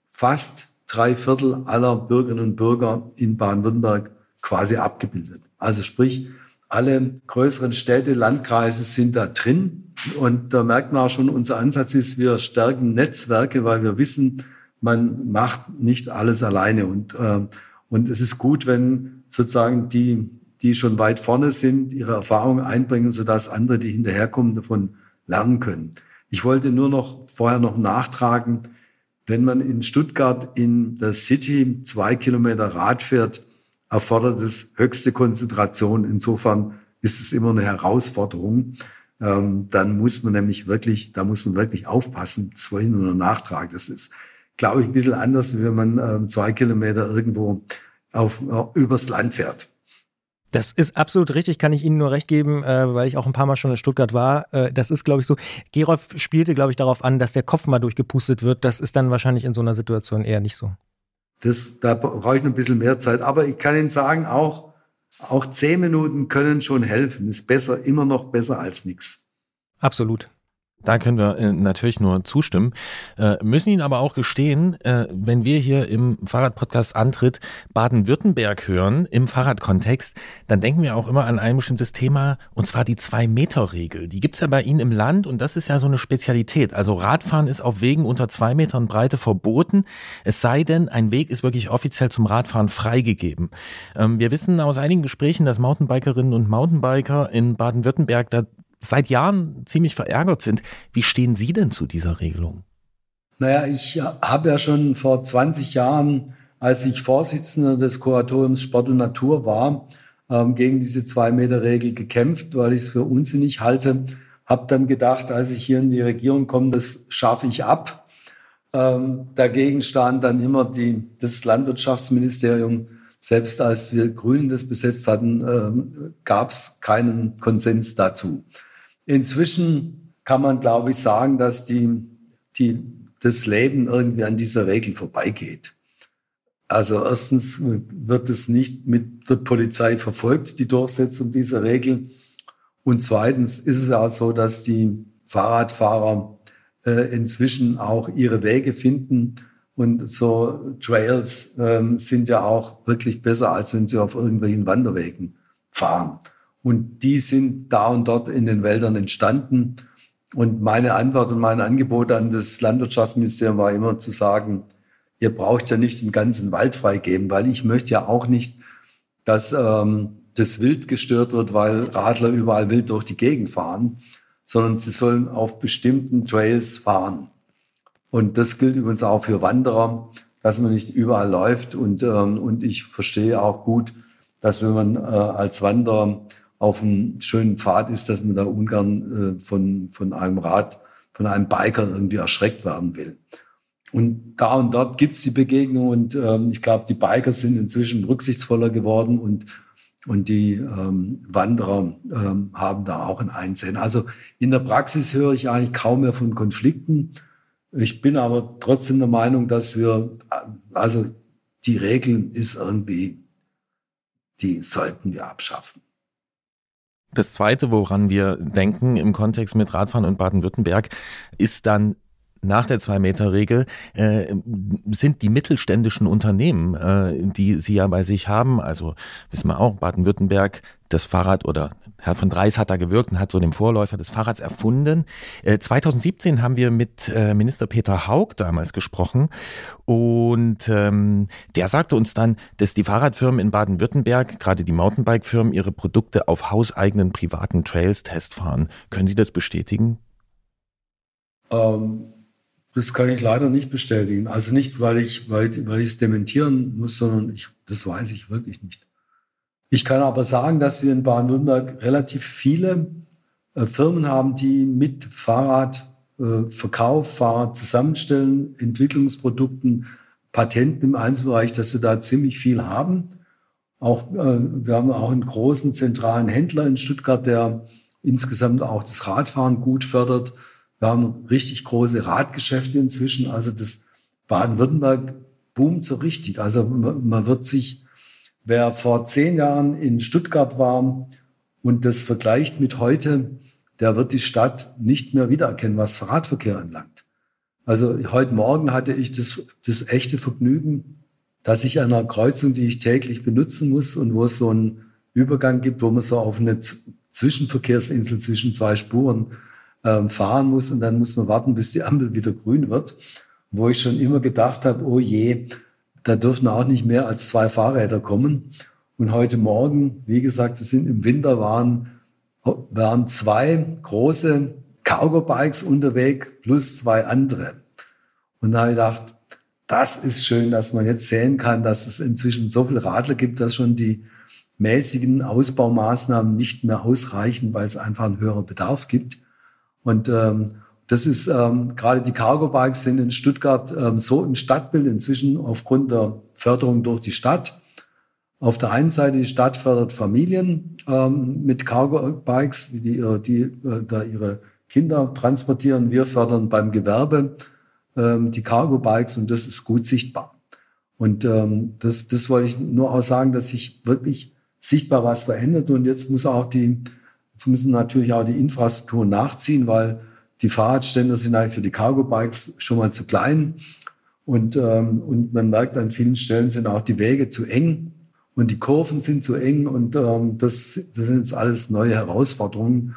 fast drei Viertel aller Bürgerinnen und Bürger in Baden-Württemberg quasi abgebildet. Also sprich, alle größeren Städte, Landkreise sind da drin. Und da merkt man auch schon, unser Ansatz ist, wir stärken Netzwerke, weil wir wissen, man macht nicht alles alleine. Und, äh, und es ist gut, wenn sozusagen die, die schon weit vorne sind, ihre Erfahrungen einbringen, sodass andere, die hinterherkommen, davon lernen können. Ich wollte nur noch vorher noch nachtragen, wenn man in Stuttgart in der City zwei Kilometer Rad fährt, erfordert es höchste Konzentration. Insofern ist es immer eine Herausforderung. Ähm, dann muss man nämlich wirklich, da muss man wirklich aufpassen. Das ich nur noch nachtragen. Das ist, glaube ich, ein bisschen anders, wenn man ähm, zwei Kilometer irgendwo auf, äh, übers Land fährt. Das ist absolut richtig, kann ich Ihnen nur recht geben, äh, weil ich auch ein paar Mal schon in Stuttgart war. Äh, das ist, glaube ich, so. Gerolf spielte, glaube ich, darauf an, dass der Kopf mal durchgepustet wird. Das ist dann wahrscheinlich in so einer Situation eher nicht so. Das, da brauche ich noch ein bisschen mehr Zeit. Aber ich kann Ihnen sagen, auch, auch zehn Minuten können schon helfen. Ist besser, immer noch besser als nichts. Absolut. Da können wir äh, natürlich nur zustimmen, äh, müssen Ihnen aber auch gestehen, äh, wenn wir hier im Fahrradpodcast Antritt Baden-Württemberg hören, im Fahrradkontext, dann denken wir auch immer an ein bestimmtes Thema, und zwar die Zwei-Meter-Regel. Die gibt's ja bei Ihnen im Land und das ist ja so eine Spezialität. Also Radfahren ist auf Wegen unter zwei Metern Breite verboten, es sei denn, ein Weg ist wirklich offiziell zum Radfahren freigegeben. Ähm, wir wissen aus einigen Gesprächen, dass Mountainbikerinnen und Mountainbiker in Baden-Württemberg da seit Jahren ziemlich verärgert sind. Wie stehen Sie denn zu dieser Regelung? Naja, ich habe ja schon vor 20 Jahren, als ich Vorsitzender des Kuratoriums Sport und Natur war, ähm, gegen diese Zwei-Meter-Regel gekämpft, weil ich es für unsinnig halte. Habe dann gedacht, als ich hier in die Regierung komme, das schaffe ich ab. Ähm, dagegen stand dann immer die, das Landwirtschaftsministerium. Selbst als wir Grünen das besetzt hatten, ähm, gab es keinen Konsens dazu. Inzwischen kann man, glaube ich, sagen, dass die, die, das Leben irgendwie an dieser Regel vorbeigeht. Also erstens wird es nicht mit der Polizei verfolgt, die Durchsetzung dieser Regel. Und zweitens ist es auch so, dass die Fahrradfahrer äh, inzwischen auch ihre Wege finden. Und so Trails äh, sind ja auch wirklich besser, als wenn sie auf irgendwelchen Wanderwegen fahren. Und die sind da und dort in den Wäldern entstanden. Und meine Antwort und mein Angebot an das Landwirtschaftsministerium war immer zu sagen, ihr braucht ja nicht den ganzen Wald freigeben, weil ich möchte ja auch nicht, dass ähm, das Wild gestört wird, weil Radler überall wild durch die Gegend fahren, sondern sie sollen auf bestimmten Trails fahren. Und das gilt übrigens auch für Wanderer, dass man nicht überall läuft. Und, ähm, und ich verstehe auch gut, dass wenn man äh, als Wanderer auf einem schönen Pfad ist, dass man da ungern äh, von, von einem Rad, von einem Biker irgendwie erschreckt werden will. Und da und dort gibt's die Begegnung und ähm, ich glaube, die Biker sind inzwischen rücksichtsvoller geworden und, und die ähm, Wanderer ähm, haben da auch ein Einsehen. Also in der Praxis höre ich eigentlich kaum mehr von Konflikten. Ich bin aber trotzdem der Meinung, dass wir, also die Regeln ist irgendwie, die sollten wir abschaffen. Das Zweite, woran wir denken im Kontext mit Radfahren und Baden-Württemberg, ist dann nach der Zwei-Meter-Regel äh, sind die mittelständischen Unternehmen, äh, die sie ja bei sich haben, also wissen wir auch, Baden-Württemberg, das Fahrrad oder Herr von Dreis hat da gewirkt und hat so den Vorläufer des Fahrrads erfunden. Äh, 2017 haben wir mit äh, Minister Peter Haug damals gesprochen und ähm, der sagte uns dann, dass die Fahrradfirmen in Baden-Württemberg, gerade die Mountainbike-Firmen, ihre Produkte auf hauseigenen privaten Trails testfahren. Können Sie das bestätigen? Ähm das kann ich leider nicht bestätigen. Also nicht, weil ich, weil, weil ich es dementieren muss, sondern ich, das weiß ich wirklich nicht. Ich kann aber sagen, dass wir in Baden-Württemberg relativ viele äh, Firmen haben, die mit Fahrradverkauf, äh, Fahrrad zusammenstellen, Entwicklungsprodukten, Patenten im Einzelbereich, dass wir da ziemlich viel haben. Auch, äh, wir haben auch einen großen zentralen Händler in Stuttgart, der insgesamt auch das Radfahren gut fördert. Wir haben richtig große Radgeschäfte inzwischen. Also das Baden-Württemberg boomt so richtig. Also man wird sich, wer vor zehn Jahren in Stuttgart war und das vergleicht mit heute, der wird die Stadt nicht mehr wiedererkennen, was Radverkehr anlangt. Also heute Morgen hatte ich das, das echte Vergnügen, dass ich an einer Kreuzung, die ich täglich benutzen muss und wo es so einen Übergang gibt, wo man so auf eine Zwischenverkehrsinsel zwischen zwei Spuren ähm, fahren muss und dann muss man warten, bis die Ampel wieder grün wird. Wo ich schon immer gedacht habe, oh je, da dürfen auch nicht mehr als zwei Fahrräder kommen. Und heute Morgen, wie gesagt, wir sind im Winter, waren, waren zwei große Cargo-Bikes unterwegs plus zwei andere. Und da habe ich gedacht, das ist schön, dass man jetzt sehen kann, dass es inzwischen so viele Radler gibt, dass schon die mäßigen Ausbaumaßnahmen nicht mehr ausreichen, weil es einfach einen höheren Bedarf gibt. Und ähm, das ist ähm, gerade die Cargo Bikes sind in Stuttgart ähm, so im Stadtbild inzwischen aufgrund der Förderung durch die Stadt. Auf der einen Seite die Stadt fördert Familien ähm, mit Cargo Bikes, die, die äh, da ihre Kinder transportieren. Wir fördern beim Gewerbe ähm, die Cargo Bikes und das ist gut sichtbar. Und ähm, das, das wollte ich nur auch sagen, dass sich wirklich sichtbar was verändert und jetzt muss auch die Jetzt müssen natürlich auch die Infrastruktur nachziehen, weil die Fahrradständer sind eigentlich für die Cargo-Bikes schon mal zu klein. Und, ähm, und man merkt an vielen Stellen sind auch die Wege zu eng und die Kurven sind zu eng. Und ähm, das, das sind jetzt alles neue Herausforderungen.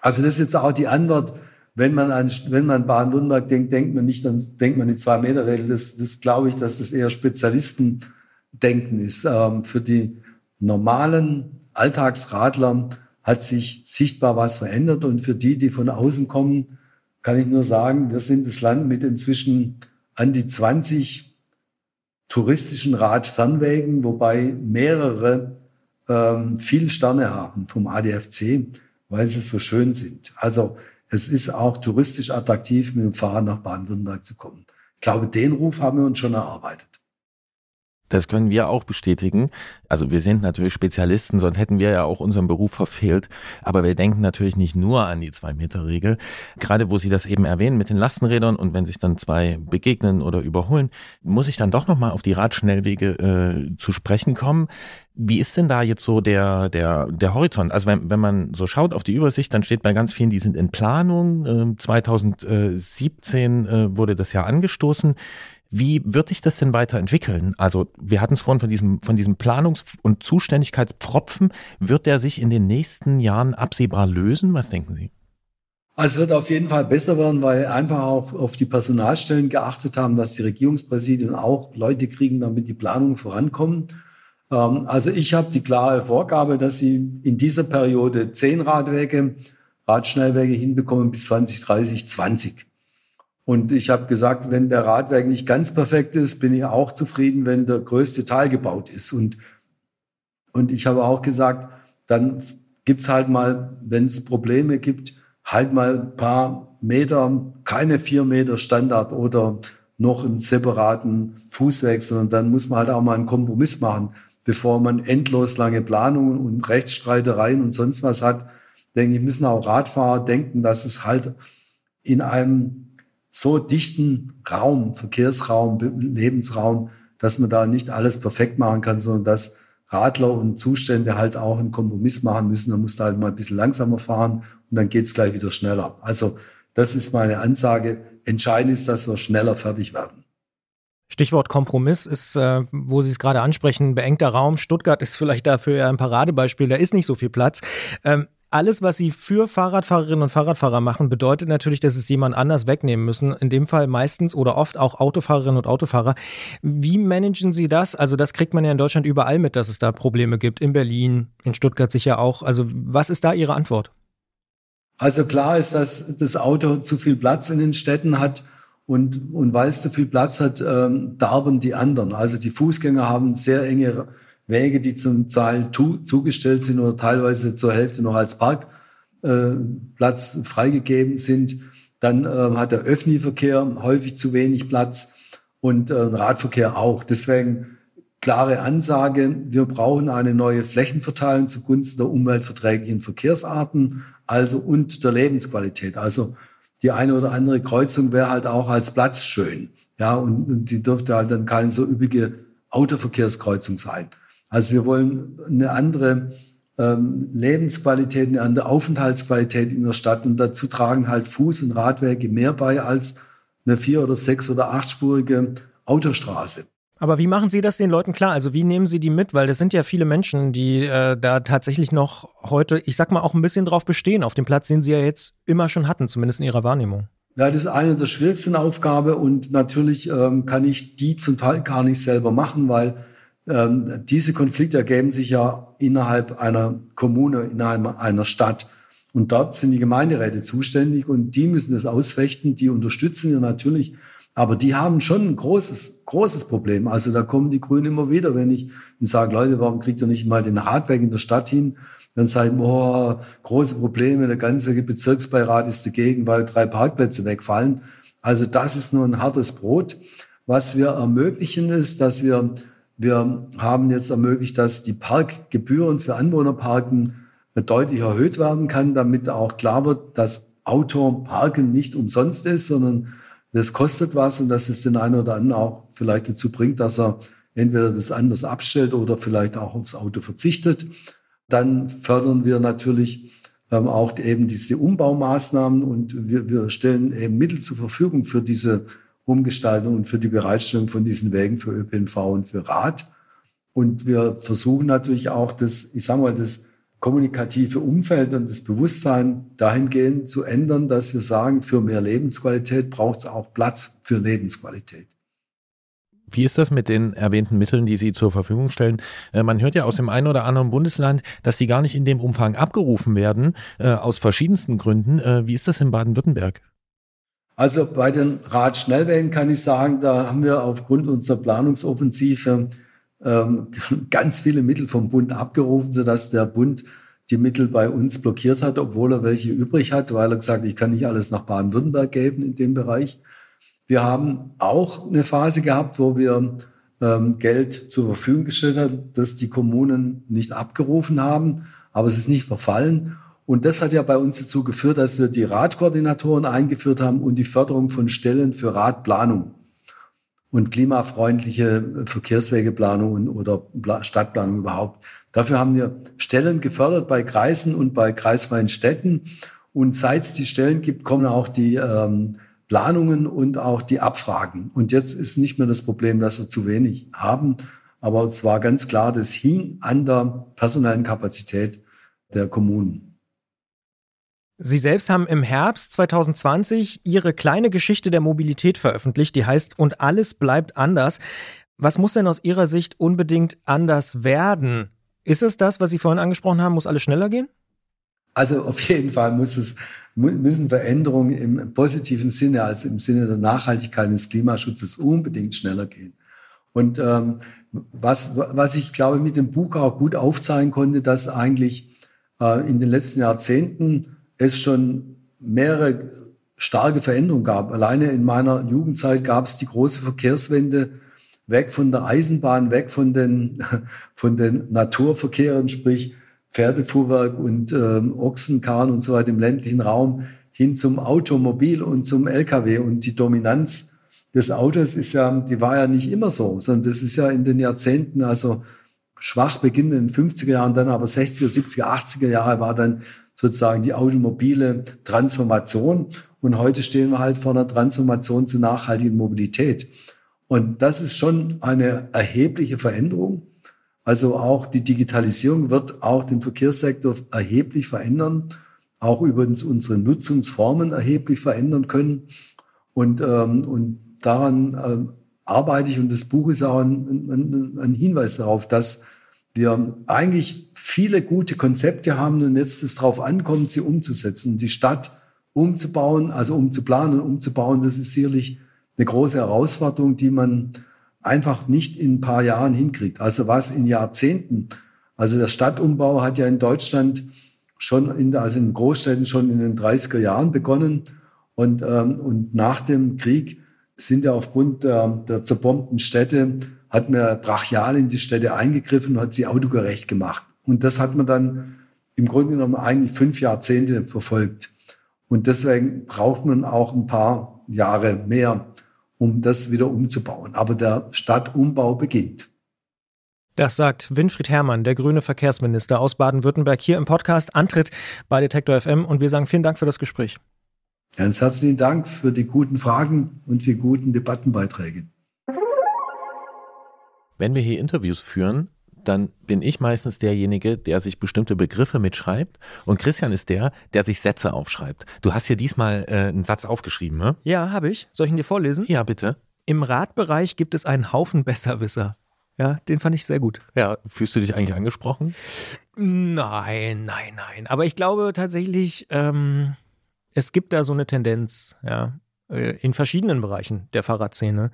Also das ist jetzt auch die Antwort. Wenn man an, wenn man Baden-Württemberg denkt, denkt man nicht, dann denkt man die Zwei-Meter-Regel. Das, das glaube ich, dass das eher Spezialistendenken ist. Ähm, für die normalen Alltagsradler hat sich sichtbar was verändert. Und für die, die von außen kommen, kann ich nur sagen, wir sind das Land mit inzwischen an die 20 touristischen Radfernwegen, wobei mehrere ähm, viel Sterne haben vom ADFC, weil sie so schön sind. Also es ist auch touristisch attraktiv, mit dem Fahrrad nach Baden-Württemberg zu kommen. Ich glaube, den Ruf haben wir uns schon erarbeitet. Das können wir auch bestätigen. Also wir sind natürlich Spezialisten, sonst hätten wir ja auch unseren Beruf verfehlt. Aber wir denken natürlich nicht nur an die Zwei-Meter-Regel. Gerade wo Sie das eben erwähnen mit den Lastenrädern und wenn sich dann zwei begegnen oder überholen, muss ich dann doch nochmal auf die Radschnellwege äh, zu sprechen kommen. Wie ist denn da jetzt so der, der, der Horizont? Also wenn, wenn man so schaut auf die Übersicht, dann steht bei ganz vielen, die sind in Planung. Ähm, 2017 äh, wurde das ja angestoßen. Wie wird sich das denn weiterentwickeln? Also wir hatten es vorhin von diesem, von diesem Planungs- und Zuständigkeitspfropfen. Wird der sich in den nächsten Jahren absehbar lösen? Was denken Sie? Also es wird auf jeden Fall besser werden, weil einfach auch auf die Personalstellen geachtet haben, dass die Regierungspräsidien auch Leute kriegen, damit die Planungen vorankommen. Ähm, also ich habe die klare Vorgabe, dass sie in dieser Periode zehn Radwege, Radschnellwege hinbekommen bis 2030, 20. Und ich habe gesagt, wenn der Radweg nicht ganz perfekt ist, bin ich auch zufrieden, wenn der größte Teil gebaut ist. Und, und ich habe auch gesagt, dann gibt's halt mal, wenn es Probleme gibt, halt mal ein paar Meter, keine vier Meter Standard oder noch einen separaten Fußweg, sondern dann muss man halt auch mal einen Kompromiss machen, bevor man endlos lange Planungen und Rechtsstreitereien und sonst was hat. Denke ich, müssen auch Radfahrer denken, dass es halt in einem so dichten Raum, Verkehrsraum, Lebensraum, dass man da nicht alles perfekt machen kann, sondern dass Radler und Zustände halt auch einen Kompromiss machen müssen. Da musst du halt mal ein bisschen langsamer fahren und dann geht's gleich wieder schneller. Also das ist meine Ansage. Entscheidend ist, dass wir schneller fertig werden. Stichwort Kompromiss ist, äh, wo Sie es gerade ansprechen, beengter Raum. Stuttgart ist vielleicht dafür ein Paradebeispiel. Da ist nicht so viel Platz. Ähm, alles, was sie für Fahrradfahrerinnen und Fahrradfahrer machen, bedeutet natürlich, dass es jemand anders wegnehmen müssen. In dem Fall meistens oder oft auch Autofahrerinnen und Autofahrer. Wie managen Sie das? Also das kriegt man ja in Deutschland überall mit, dass es da Probleme gibt. In Berlin, in Stuttgart sicher auch. Also was ist da Ihre Antwort? Also klar ist, dass das Auto zu viel Platz in den Städten hat. Und, und weil es zu viel Platz hat, ähm, darben die anderen. Also die Fußgänger haben sehr enge Wege, die zum Teil zugestellt sind oder teilweise zur Hälfte noch als Parkplatz äh, freigegeben sind. Dann äh, hat der Öffentlichverkehr häufig zu wenig Platz und äh, Radverkehr auch. Deswegen klare Ansage, wir brauchen eine neue Flächenverteilung zugunsten der umweltverträglichen Verkehrsarten, also und der Lebensqualität. Also die eine oder andere Kreuzung wäre halt auch als Platz schön. Ja, und, und die dürfte halt dann keine so üppige Autoverkehrskreuzung sein. Also wir wollen eine andere ähm, Lebensqualität, eine andere Aufenthaltsqualität in der Stadt und dazu tragen halt Fuß- und Radwege mehr bei als eine vier- oder sechs- oder achtspurige Autostraße. Aber wie machen Sie das den Leuten klar? Also wie nehmen Sie die mit? Weil das sind ja viele Menschen, die äh, da tatsächlich noch heute, ich sag mal, auch ein bisschen drauf bestehen, auf dem Platz, den Sie ja jetzt immer schon hatten, zumindest in Ihrer Wahrnehmung. Ja, das ist eine der schwierigsten Aufgaben und natürlich ähm, kann ich die zum Teil gar nicht selber machen, weil ähm, diese Konflikte ergeben sich ja innerhalb einer Kommune, innerhalb einer Stadt. Und dort sind die Gemeinderäte zuständig und die müssen das ausfechten. Die unterstützen wir natürlich. Aber die haben schon ein großes, großes Problem. Also da kommen die Grünen immer wieder, wenn ich ihnen sage, Leute, warum kriegt ihr nicht mal den Radweg in der Stadt hin? Dann sagen, boah, große Probleme, der ganze Bezirksbeirat ist dagegen, weil drei Parkplätze wegfallen. Also das ist nur ein hartes Brot. Was wir ermöglichen ist, dass wir wir haben jetzt ermöglicht, dass die Parkgebühren für Anwohnerparken deutlich erhöht werden kann, damit auch klar wird, dass Autoparken nicht umsonst ist, sondern das kostet was und dass es den einen oder anderen auch vielleicht dazu bringt, dass er entweder das anders abstellt oder vielleicht auch aufs Auto verzichtet. Dann fördern wir natürlich ähm, auch eben diese Umbaumaßnahmen und wir, wir stellen eben Mittel zur Verfügung für diese Umgestaltung und für die Bereitstellung von diesen Wegen für ÖPNV und für Rad. Und wir versuchen natürlich auch das, ich sage mal, das kommunikative Umfeld und das Bewusstsein dahingehend zu ändern, dass wir sagen, für mehr Lebensqualität braucht es auch Platz für Lebensqualität. Wie ist das mit den erwähnten Mitteln, die Sie zur Verfügung stellen? Äh, man hört ja aus dem einen oder anderen Bundesland, dass die gar nicht in dem Umfang abgerufen werden, äh, aus verschiedensten Gründen. Äh, wie ist das in Baden-Württemberg? Also bei den Radschnellwegen kann ich sagen, da haben wir aufgrund unserer Planungsoffensive ähm, ganz viele Mittel vom Bund abgerufen, sodass der Bund die Mittel bei uns blockiert hat, obwohl er welche übrig hat, weil er gesagt, hat, ich kann nicht alles nach Baden-Württemberg geben in dem Bereich. Wir haben auch eine Phase gehabt, wo wir ähm, Geld zur Verfügung gestellt haben, das die Kommunen nicht abgerufen haben, aber es ist nicht verfallen. Und das hat ja bei uns dazu geführt, dass wir die Radkoordinatoren eingeführt haben und die Förderung von Stellen für Radplanung und klimafreundliche Verkehrswegeplanung oder Stadtplanung überhaupt. Dafür haben wir Stellen gefördert bei Kreisen und bei kreisfreien Städten. Und seit es die Stellen gibt, kommen auch die ähm, Planungen und auch die Abfragen. Und jetzt ist nicht mehr das Problem, dass wir zu wenig haben. Aber es war ganz klar, das hing an der personellen Kapazität der Kommunen. Sie selbst haben im Herbst 2020 Ihre kleine Geschichte der Mobilität veröffentlicht, die heißt Und alles bleibt anders. Was muss denn aus Ihrer Sicht unbedingt anders werden? Ist es das, was Sie vorhin angesprochen haben, muss alles schneller gehen? Also auf jeden Fall muss es, müssen Veränderungen im positiven Sinne, also im Sinne der Nachhaltigkeit des Klimaschutzes unbedingt schneller gehen. Und ähm, was, was ich glaube, mit dem Buch auch gut aufzeigen konnte, dass eigentlich äh, in den letzten Jahrzehnten es schon mehrere starke Veränderungen gab. Alleine in meiner Jugendzeit gab es die große Verkehrswende weg von der Eisenbahn, weg von den, von den Naturverkehren, sprich Pferdefuhrwerk und ähm, Ochsenkarren und so weiter im ländlichen Raum hin zum Automobil und zum LKW. Und die Dominanz des Autos ist ja, die war ja nicht immer so, sondern das ist ja in den Jahrzehnten, also schwach beginnend in den 50er Jahren, dann aber 60er, 70er, 80er Jahre war dann sozusagen die automobile Transformation. Und heute stehen wir halt vor einer Transformation zur nachhaltigen Mobilität. Und das ist schon eine erhebliche Veränderung. Also auch die Digitalisierung wird auch den Verkehrssektor erheblich verändern, auch übrigens unsere Nutzungsformen erheblich verändern können. Und, ähm, und daran ähm, arbeite ich und das Buch ist auch ein, ein, ein Hinweis darauf, dass wir eigentlich viele gute Konzepte haben und jetzt es darauf ankommt, sie umzusetzen. Die Stadt umzubauen, also umzuplanen und umzubauen, das ist sicherlich eine große Herausforderung, die man einfach nicht in ein paar Jahren hinkriegt. Also was in Jahrzehnten. Also der Stadtumbau hat ja in Deutschland schon in, also in Großstädten schon in den 30er Jahren begonnen. Und, ähm, und nach dem Krieg sind ja aufgrund der, der zerbombten Städte hat man brachial in die Städte eingegriffen und hat sie autogerecht gemacht. Und das hat man dann im Grunde genommen eigentlich fünf Jahrzehnte verfolgt. Und deswegen braucht man auch ein paar Jahre mehr, um das wieder umzubauen. Aber der Stadtumbau beginnt. Das sagt Winfried Herrmann, der grüne Verkehrsminister aus Baden-Württemberg, hier im Podcast Antritt bei Detektor FM. Und wir sagen vielen Dank für das Gespräch. Ganz herzlichen Dank für die guten Fragen und für die guten Debattenbeiträge. Wenn wir hier Interviews führen, dann bin ich meistens derjenige, der sich bestimmte Begriffe mitschreibt und Christian ist der, der sich Sätze aufschreibt. Du hast hier diesmal äh, einen Satz aufgeschrieben, ne? Ja, habe ich. Soll ich ihn dir vorlesen? Ja, bitte. Im Radbereich gibt es einen Haufen Besserwisser. Ja, den fand ich sehr gut. Ja, fühlst du dich eigentlich angesprochen? Nein, nein, nein. Aber ich glaube tatsächlich, ähm, es gibt da so eine Tendenz, ja, äh, in verschiedenen Bereichen der Fahrradszene,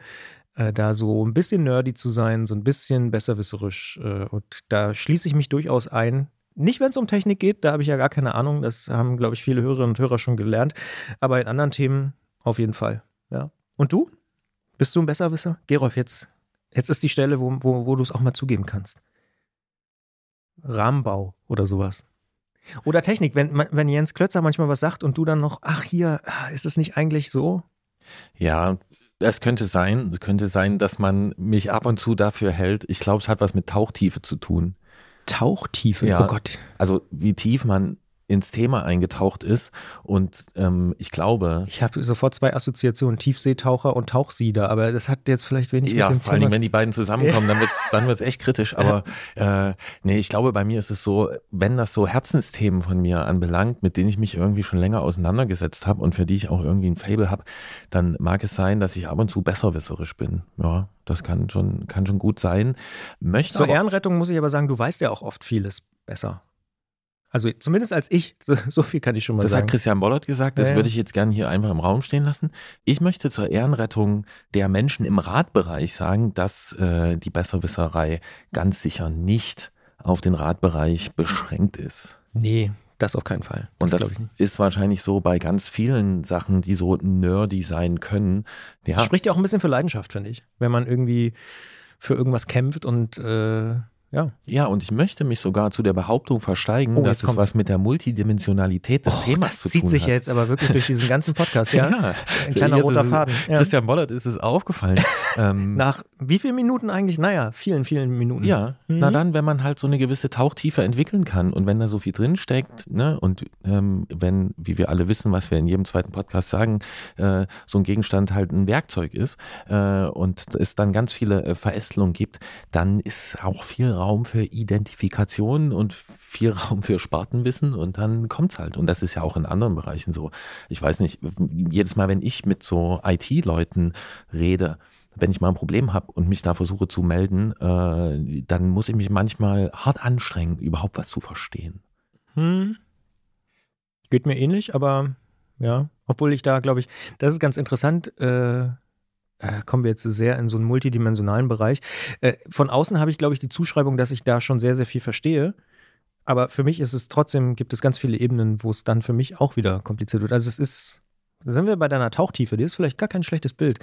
äh, da so ein bisschen nerdy zu sein, so ein bisschen besserwisserisch. Äh, und da schließe ich mich durchaus ein. Nicht, wenn es um Technik geht, da habe ich ja gar keine Ahnung. Das haben, glaube ich, viele Hörerinnen und Hörer schon gelernt. Aber in anderen Themen auf jeden Fall. Ja. Und du? Bist du ein Besserwisser? Gerolf, jetzt, jetzt ist die Stelle, wo, wo, wo du es auch mal zugeben kannst. Rahmenbau oder sowas. Oder Technik, wenn, wenn Jens Klötzer manchmal was sagt und du dann noch, ach hier, ist es nicht eigentlich so? Ja, es könnte sein, es könnte sein, dass man mich ab und zu dafür hält. Ich glaube, es hat was mit Tauchtiefe zu tun. Tauchtiefe? Ja, oh Gott. Also wie tief man ins Thema eingetaucht ist. Und ähm, ich glaube. Ich habe sofort zwei Assoziationen, Tiefseetaucher und Tauchsieder, aber das hat jetzt vielleicht wenig ja, mit dem vor allem, wenn die beiden zusammenkommen, dann wird es dann wird's echt kritisch. Aber äh, nee, ich glaube, bei mir ist es so, wenn das so Herzensthemen von mir anbelangt, mit denen ich mich irgendwie schon länger auseinandergesetzt habe und für die ich auch irgendwie ein Fable habe, dann mag es sein, dass ich ab und zu besserwisserisch bin. Ja, das kann schon, kann schon gut sein. Möchte Zur Ehrenrettung muss ich aber sagen, du weißt ja auch oft vieles besser. Also zumindest als ich, so, so, viel kann ich schon mal das sagen. Das hat Christian Bollert gesagt, das Ja, ja. würde ich jetzt gerne hier einfach im Raum stehen lassen. Ich möchte zur Ehrenrettung der Menschen im Radbereich sagen, dass äh, die Besserwisserei ganz sicher nicht auf den Radbereich beschränkt ist. Nee, das auf keinen Fall. Und das ich nicht. ist wahrscheinlich so bei ganz vielen Sachen, die so nerdy sein können. Ja, Das spricht ja auch ein bisschen für Leidenschaft, finde ich. Wenn man irgendwie für irgendwas kämpft und äh, ja. ja, und ich möchte mich sogar zu der Behauptung versteigen, Oh, dass es was mit der Multidimensionalität des Oh, Themas das zu zieht tun sich hat. ja jetzt aber wirklich durch diesen ganzen Podcast, ja? Ja. Ein kleiner Jetzt roter es- Faden. Ja. Christian Bollert ist es aufgefallen. ähm, Nach wie vielen Minuten eigentlich? Naja, vielen, vielen Minuten. Ja, Mhm. na dann, wenn man halt so eine gewisse Tauchtiefe entwickeln kann und wenn da so viel drinsteckt, ne, und ähm, wenn, wie wir alle wissen, was wir in jedem zweiten Podcast sagen, äh, so ein Gegenstand halt ein Werkzeug ist äh, und es dann ganz viele äh, Verästelungen gibt, dann ist auch viel Raum für Identifikation und viel Raum für Spartenwissen und dann kommt's halt. Und das ist ja auch in anderen Bereichen so. Ich weiß nicht, jedes Mal, wenn ich mit so IT-Leuten rede, wenn ich mal ein Problem habe und mich da versuche zu melden, äh, dann muss ich mich manchmal hart anstrengen, überhaupt was zu verstehen. Hm. Geht mir ähnlich, aber ja, obwohl ich da, glaube ich, das ist ganz interessant. Äh, kommen wir jetzt sehr in so einen multidimensionalen Bereich. Äh, von außen habe ich, glaube ich, die Zuschreibung, dass ich da schon sehr, sehr viel verstehe. Aber für mich ist es trotzdem, gibt es ganz viele Ebenen, wo es dann für mich auch wieder kompliziert wird. Also es ist da sind wir bei deiner Tauchtiefe. Die ist vielleicht gar kein schlechtes Bild.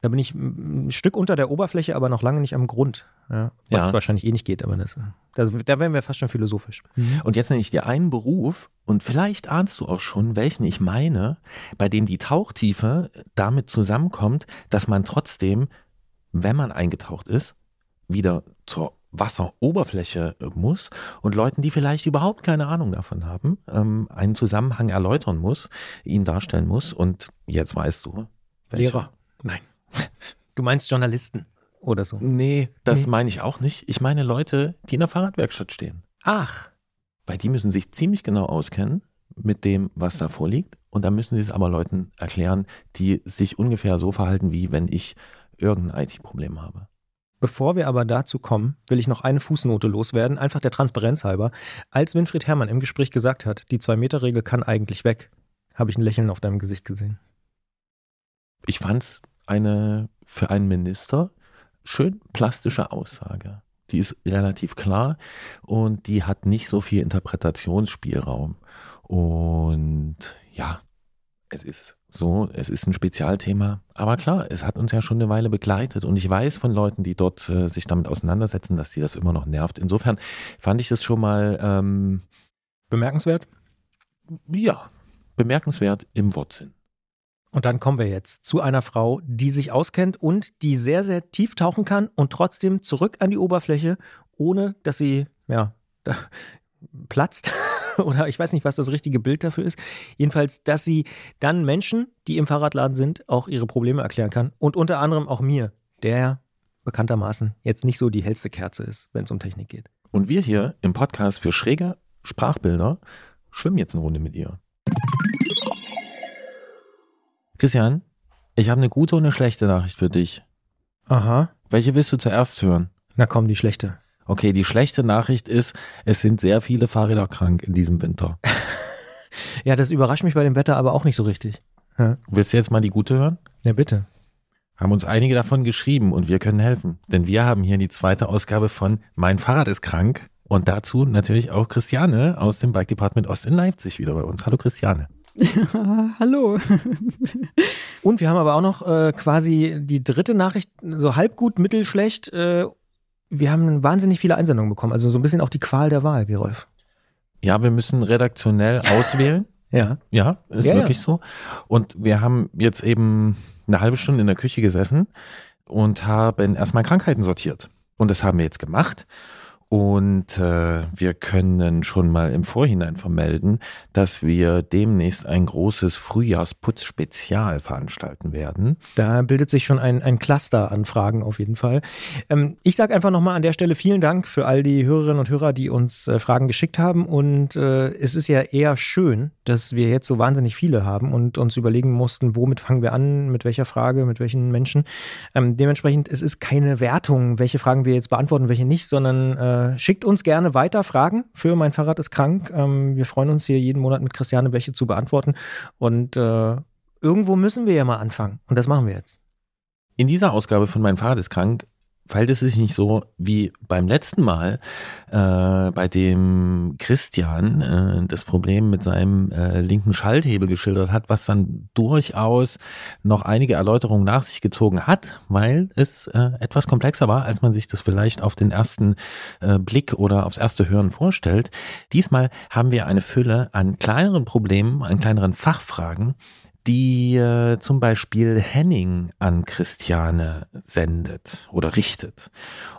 Da bin ich ein Stück unter der Oberfläche, aber noch lange nicht am Grund. Ja, was ja. wahrscheinlich eh nicht geht, aber das, da, da wären wir fast schon philosophisch. Mhm. Und jetzt nenne ich dir einen Beruf und vielleicht ahnst du auch schon, welchen ich meine, bei dem die Tauchtiefe damit zusammenkommt, dass man trotzdem, wenn man eingetaucht ist, wieder zur Wasseroberfläche muss und Leuten, die vielleicht überhaupt keine Ahnung davon haben, ähm, einen Zusammenhang erläutern muss, ihn darstellen muss. Und jetzt weißt du. Welche. Lehrer. Nein. Du meinst Journalisten oder so? Nee, das nee. meine ich auch nicht. Ich meine Leute, die in der Fahrradwerkstatt stehen. Ach. Weil die müssen sich ziemlich genau auskennen mit dem, was da vorliegt. Und dann müssen sie es aber Leuten erklären, die sich ungefähr so verhalten, wie wenn ich irgendein IT-Problem habe. Bevor wir aber dazu kommen, will ich noch eine Fußnote loswerden, einfach der Transparenz halber. Als Winfried Herrmann im Gespräch gesagt hat, die Zwei-Meter-Regel kann eigentlich weg, habe ich ein Lächeln auf deinem Gesicht gesehen. Ich fand es eine für einen Minister schön plastische Aussage. Die ist relativ klar und die hat nicht so viel Interpretationsspielraum. Und ja, es ist so, es ist ein Spezialthema. Aber klar, es hat uns ja schon eine Weile begleitet. Und ich weiß von Leuten, die dort äh, sich damit auseinandersetzen, dass sie das immer noch nervt. Insofern fand ich das schon mal ähm, bemerkenswert. Ja, bemerkenswert im Wortsinn. Und dann kommen wir jetzt zu einer Frau, die sich auskennt und die sehr, sehr tief tauchen kann und trotzdem zurück an die Oberfläche, ohne dass sie ja, platzt. oder ich weiß nicht, was das richtige Bild dafür ist. Jedenfalls, dass sie dann Menschen, die im Fahrradladen sind, auch ihre Probleme erklären kann. Und unter anderem auch mir, der bekanntermaßen jetzt nicht so die hellste Kerze ist, wenn es um Technik geht. Und wir hier im Podcast für schräge Sprachbilder schwimmen jetzt eine Runde mit ihr. Christian, ich habe eine gute und eine schlechte Nachricht für dich. Aha. Welche willst du zuerst hören? Na komm, die schlechte. Okay, die schlechte Nachricht ist, es sind sehr viele Fahrräder krank in diesem Winter. ja, das überrascht mich bei dem Wetter aber auch nicht so richtig. Ja. Willst du jetzt mal die gute hören? Ja, bitte. Haben uns einige davon geschrieben und wir können helfen. Denn wir haben hier die zweite Ausgabe von Mein Fahrrad ist krank. Und dazu natürlich auch Christiane aus dem Bike Department Ost in Leipzig wieder bei uns. Hallo Christiane. Ja, hallo. Und wir haben aber auch noch äh, quasi die dritte Nachricht, so halb gut, mittelschlecht. Äh, wir haben wahnsinnig viele Einsendungen bekommen. Also so ein bisschen auch die Qual der Wahl, Gerolf. Ja, wir müssen redaktionell auswählen. ja. Ja, ist ja, wirklich ja. so. Und wir haben jetzt eben eine halbe Stunde in der Küche gesessen und haben erstmal Krankheiten sortiert. Und das haben wir jetzt gemacht. Und äh, wir können schon mal im Vorhinein vermelden, dass wir demnächst ein großes Frühjahrsputz-Spezial veranstalten werden. Da bildet sich schon ein, ein Cluster an Fragen auf jeden Fall. Ähm, ich sage einfach nochmal an der Stelle vielen Dank für all die Hörerinnen und Hörer, die uns äh, Fragen geschickt haben. Und äh, es ist ja eher schön, dass wir jetzt so wahnsinnig viele haben und uns überlegen mussten, womit fangen wir an, mit welcher Frage, mit welchen Menschen. Ähm, dementsprechend, es ist keine Wertung, welche Fragen wir jetzt beantworten, welche nicht, sondern äh, schickt uns gerne weiter Fragen für Mein Fahrrad ist krank. Ähm, wir freuen uns hier jeden Monat mit Christiane welche zu beantworten. Und äh, irgendwo müssen wir ja mal anfangen. Und das machen wir jetzt. In dieser Ausgabe von Mein Fahrrad ist krank verhält es sich nicht so wie beim letzten Mal, äh, bei dem Christian äh, das Problem mit seinem äh, linken Schalthebel geschildert hat, was dann durchaus noch einige Erläuterungen nach sich gezogen hat, weil es äh, etwas komplexer war, als man sich das vielleicht auf den ersten äh, Blick oder aufs erste Hören vorstellt. Diesmal haben wir eine Fülle an kleineren Problemen, an kleineren Fachfragen, die äh, zum Beispiel Henning an Christiane sendet oder richtet.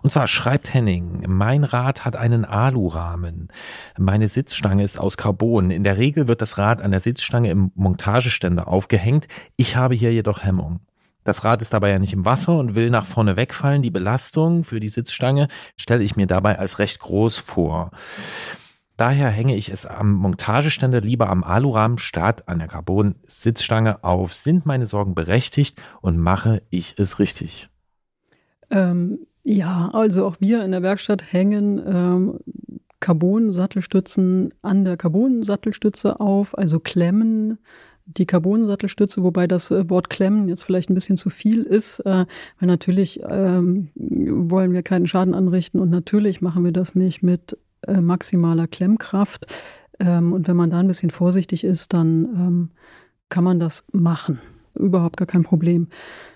Und zwar schreibt Henning, mein Rad hat einen Alurahmen. Meine Sitzstange ist aus Carbon. In der Regel wird das Rad an der Sitzstange im Montageständer aufgehängt. Ich habe hier jedoch Hemmung. Das Rad ist dabei ja nicht im Wasser und will nach vorne wegfallen. Die Belastung für die Sitzstange stelle ich mir dabei als recht groß vor. Daher hänge ich es am Montageständer lieber am Alurahmen statt an der Carbon-Sitzstange auf. Sind meine Sorgen berechtigt und mache ich es richtig? Ähm, ja, also auch wir in der Werkstatt hängen ähm, Carbon-Sattelstützen an der Carbon-Sattelstütze auf, also klemmen die Carbon-Sattelstütze, wobei das äh, Wort klemmen jetzt vielleicht ein bisschen zu viel ist, äh, weil natürlich ähm, wollen wir keinen Schaden anrichten und natürlich machen wir das nicht mit äh, maximaler Klemmkraft. Ähm, und wenn man da ein bisschen vorsichtig ist, dann ähm, kann man das machen. Überhaupt gar kein Problem.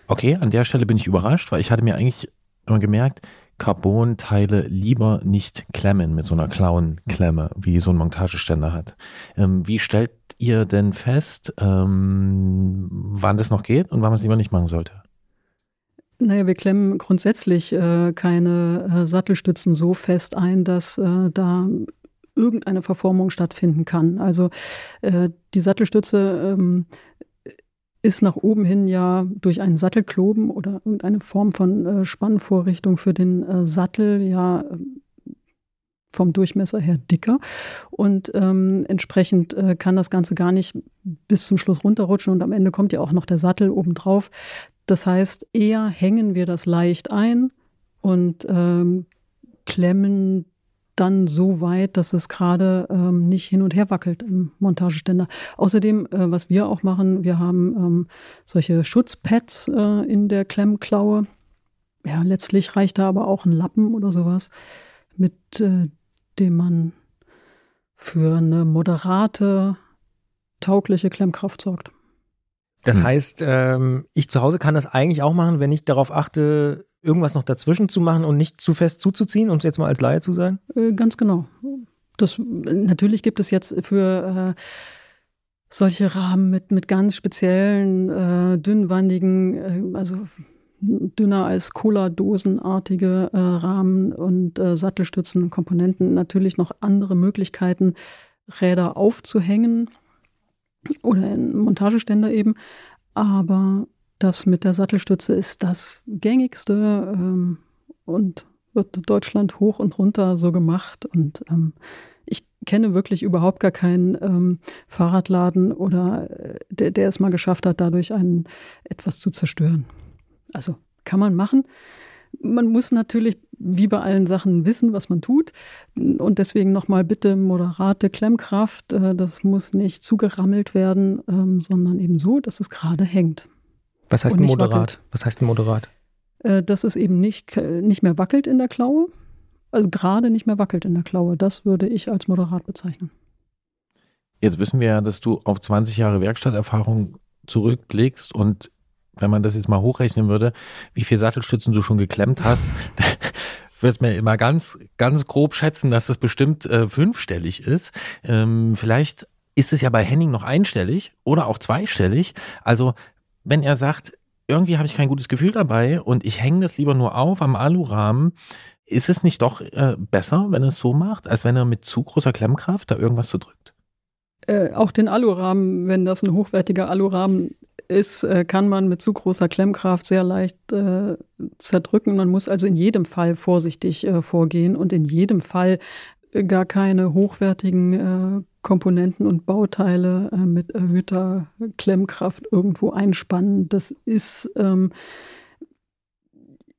Okay, an der Stelle bin ich überrascht, weil ich hatte mir eigentlich immer gemerkt, Carbon-Teile lieber nicht klemmen mit so einer Klauenklemme, wie so ein Montageständer hat. Ähm, wie stellt ihr denn fest, ähm, wann das noch geht und wann man es lieber nicht machen sollte? Naja, wir klemmen grundsätzlich äh, keine äh, Sattelstützen so fest ein, dass äh, da irgendeine Verformung stattfinden kann. Also äh, die Sattelstütze ähm, ist nach oben hin ja durch einen Sattelkloben oder irgendeine Form von äh, Spannvorrichtung für den äh, Sattel ja vom Durchmesser her dicker und ähm, entsprechend äh, kann das Ganze gar nicht bis zum Schluss runterrutschen und am Ende kommt ja auch noch der Sattel obendrauf. Das heißt, eher hängen wir das leicht ein und ähm, klemmen dann so weit, dass es gerade ähm, nicht hin und her wackelt im Montageständer. Außerdem, äh, was wir auch machen, wir haben ähm, solche Schutzpads äh, in der Klemmklaue. Ja, letztlich reicht da aber auch ein Lappen oder sowas, mit äh, dem man für eine moderate, taugliche Klemmkraft sorgt. Das hm. heißt, ähm, ich zu Hause kann das eigentlich auch machen, wenn ich darauf achte, irgendwas noch dazwischen zu machen und nicht zu fest zuzuziehen, um es jetzt mal als Laie zu sagen? Äh, ganz genau. Das, natürlich gibt es jetzt für äh, solche Rahmen mit, mit ganz speziellen, äh, dünnwandigen, äh, also dünner als Cola-Dosenartige äh, Rahmen und äh, Sattelstützen, Komponenten natürlich noch andere Möglichkeiten, Räder aufzuhängen oder in Montageständer eben. Aber das mit der Sattelstütze ist das gängigste ähm, und wird Deutschland hoch und runter so gemacht. Und ähm, ich kenne wirklich überhaupt gar keinen ähm, Fahrradladen oder äh, der, der es mal geschafft hat, dadurch einen etwas zu zerstören. Also kann man machen. Man muss natürlich wie bei allen Sachen wissen, was man tut. Und deswegen nochmal bitte moderate Klemmkraft. Äh, das muss nicht zugerammelt werden, ähm, sondern eben so, dass es gerade hängt. Was heißt ein moderat? Wackelt. Was heißt ein moderat? Äh, dass es eben nicht, nicht mehr wackelt in der Klaue. Also gerade nicht mehr wackelt in der Klaue. Das würde ich als moderat bezeichnen. Jetzt wissen wir ja, dass du auf 20 Jahre Werkstatterfahrung zurückblickst und wenn man das jetzt mal hochrechnen würde, wie viele Sattelstützen du schon geklemmt hast, würde mir immer ganz, ganz grob schätzen, dass das bestimmt äh, fünfstellig ist. Ähm, vielleicht ist es ja bei Henning noch einstellig oder auch zweistellig. Also wenn er sagt, irgendwie habe ich kein gutes Gefühl dabei und ich hänge das lieber nur auf am Alurahmen, ist es nicht doch äh, besser, wenn er es so macht, als wenn er mit zu großer Klemmkraft da irgendwas so drückt? Äh, auch den Alurahmen, wenn das ein hochwertiger Alurahmen ist, äh, kann man mit zu großer Klemmkraft sehr leicht äh, zerdrücken. Man muss also in jedem Fall vorsichtig äh, vorgehen und in jedem Fall gar keine hochwertigen äh, Komponenten und Bauteile äh, mit erhöhter Klemmkraft irgendwo einspannen. Das ist ähm,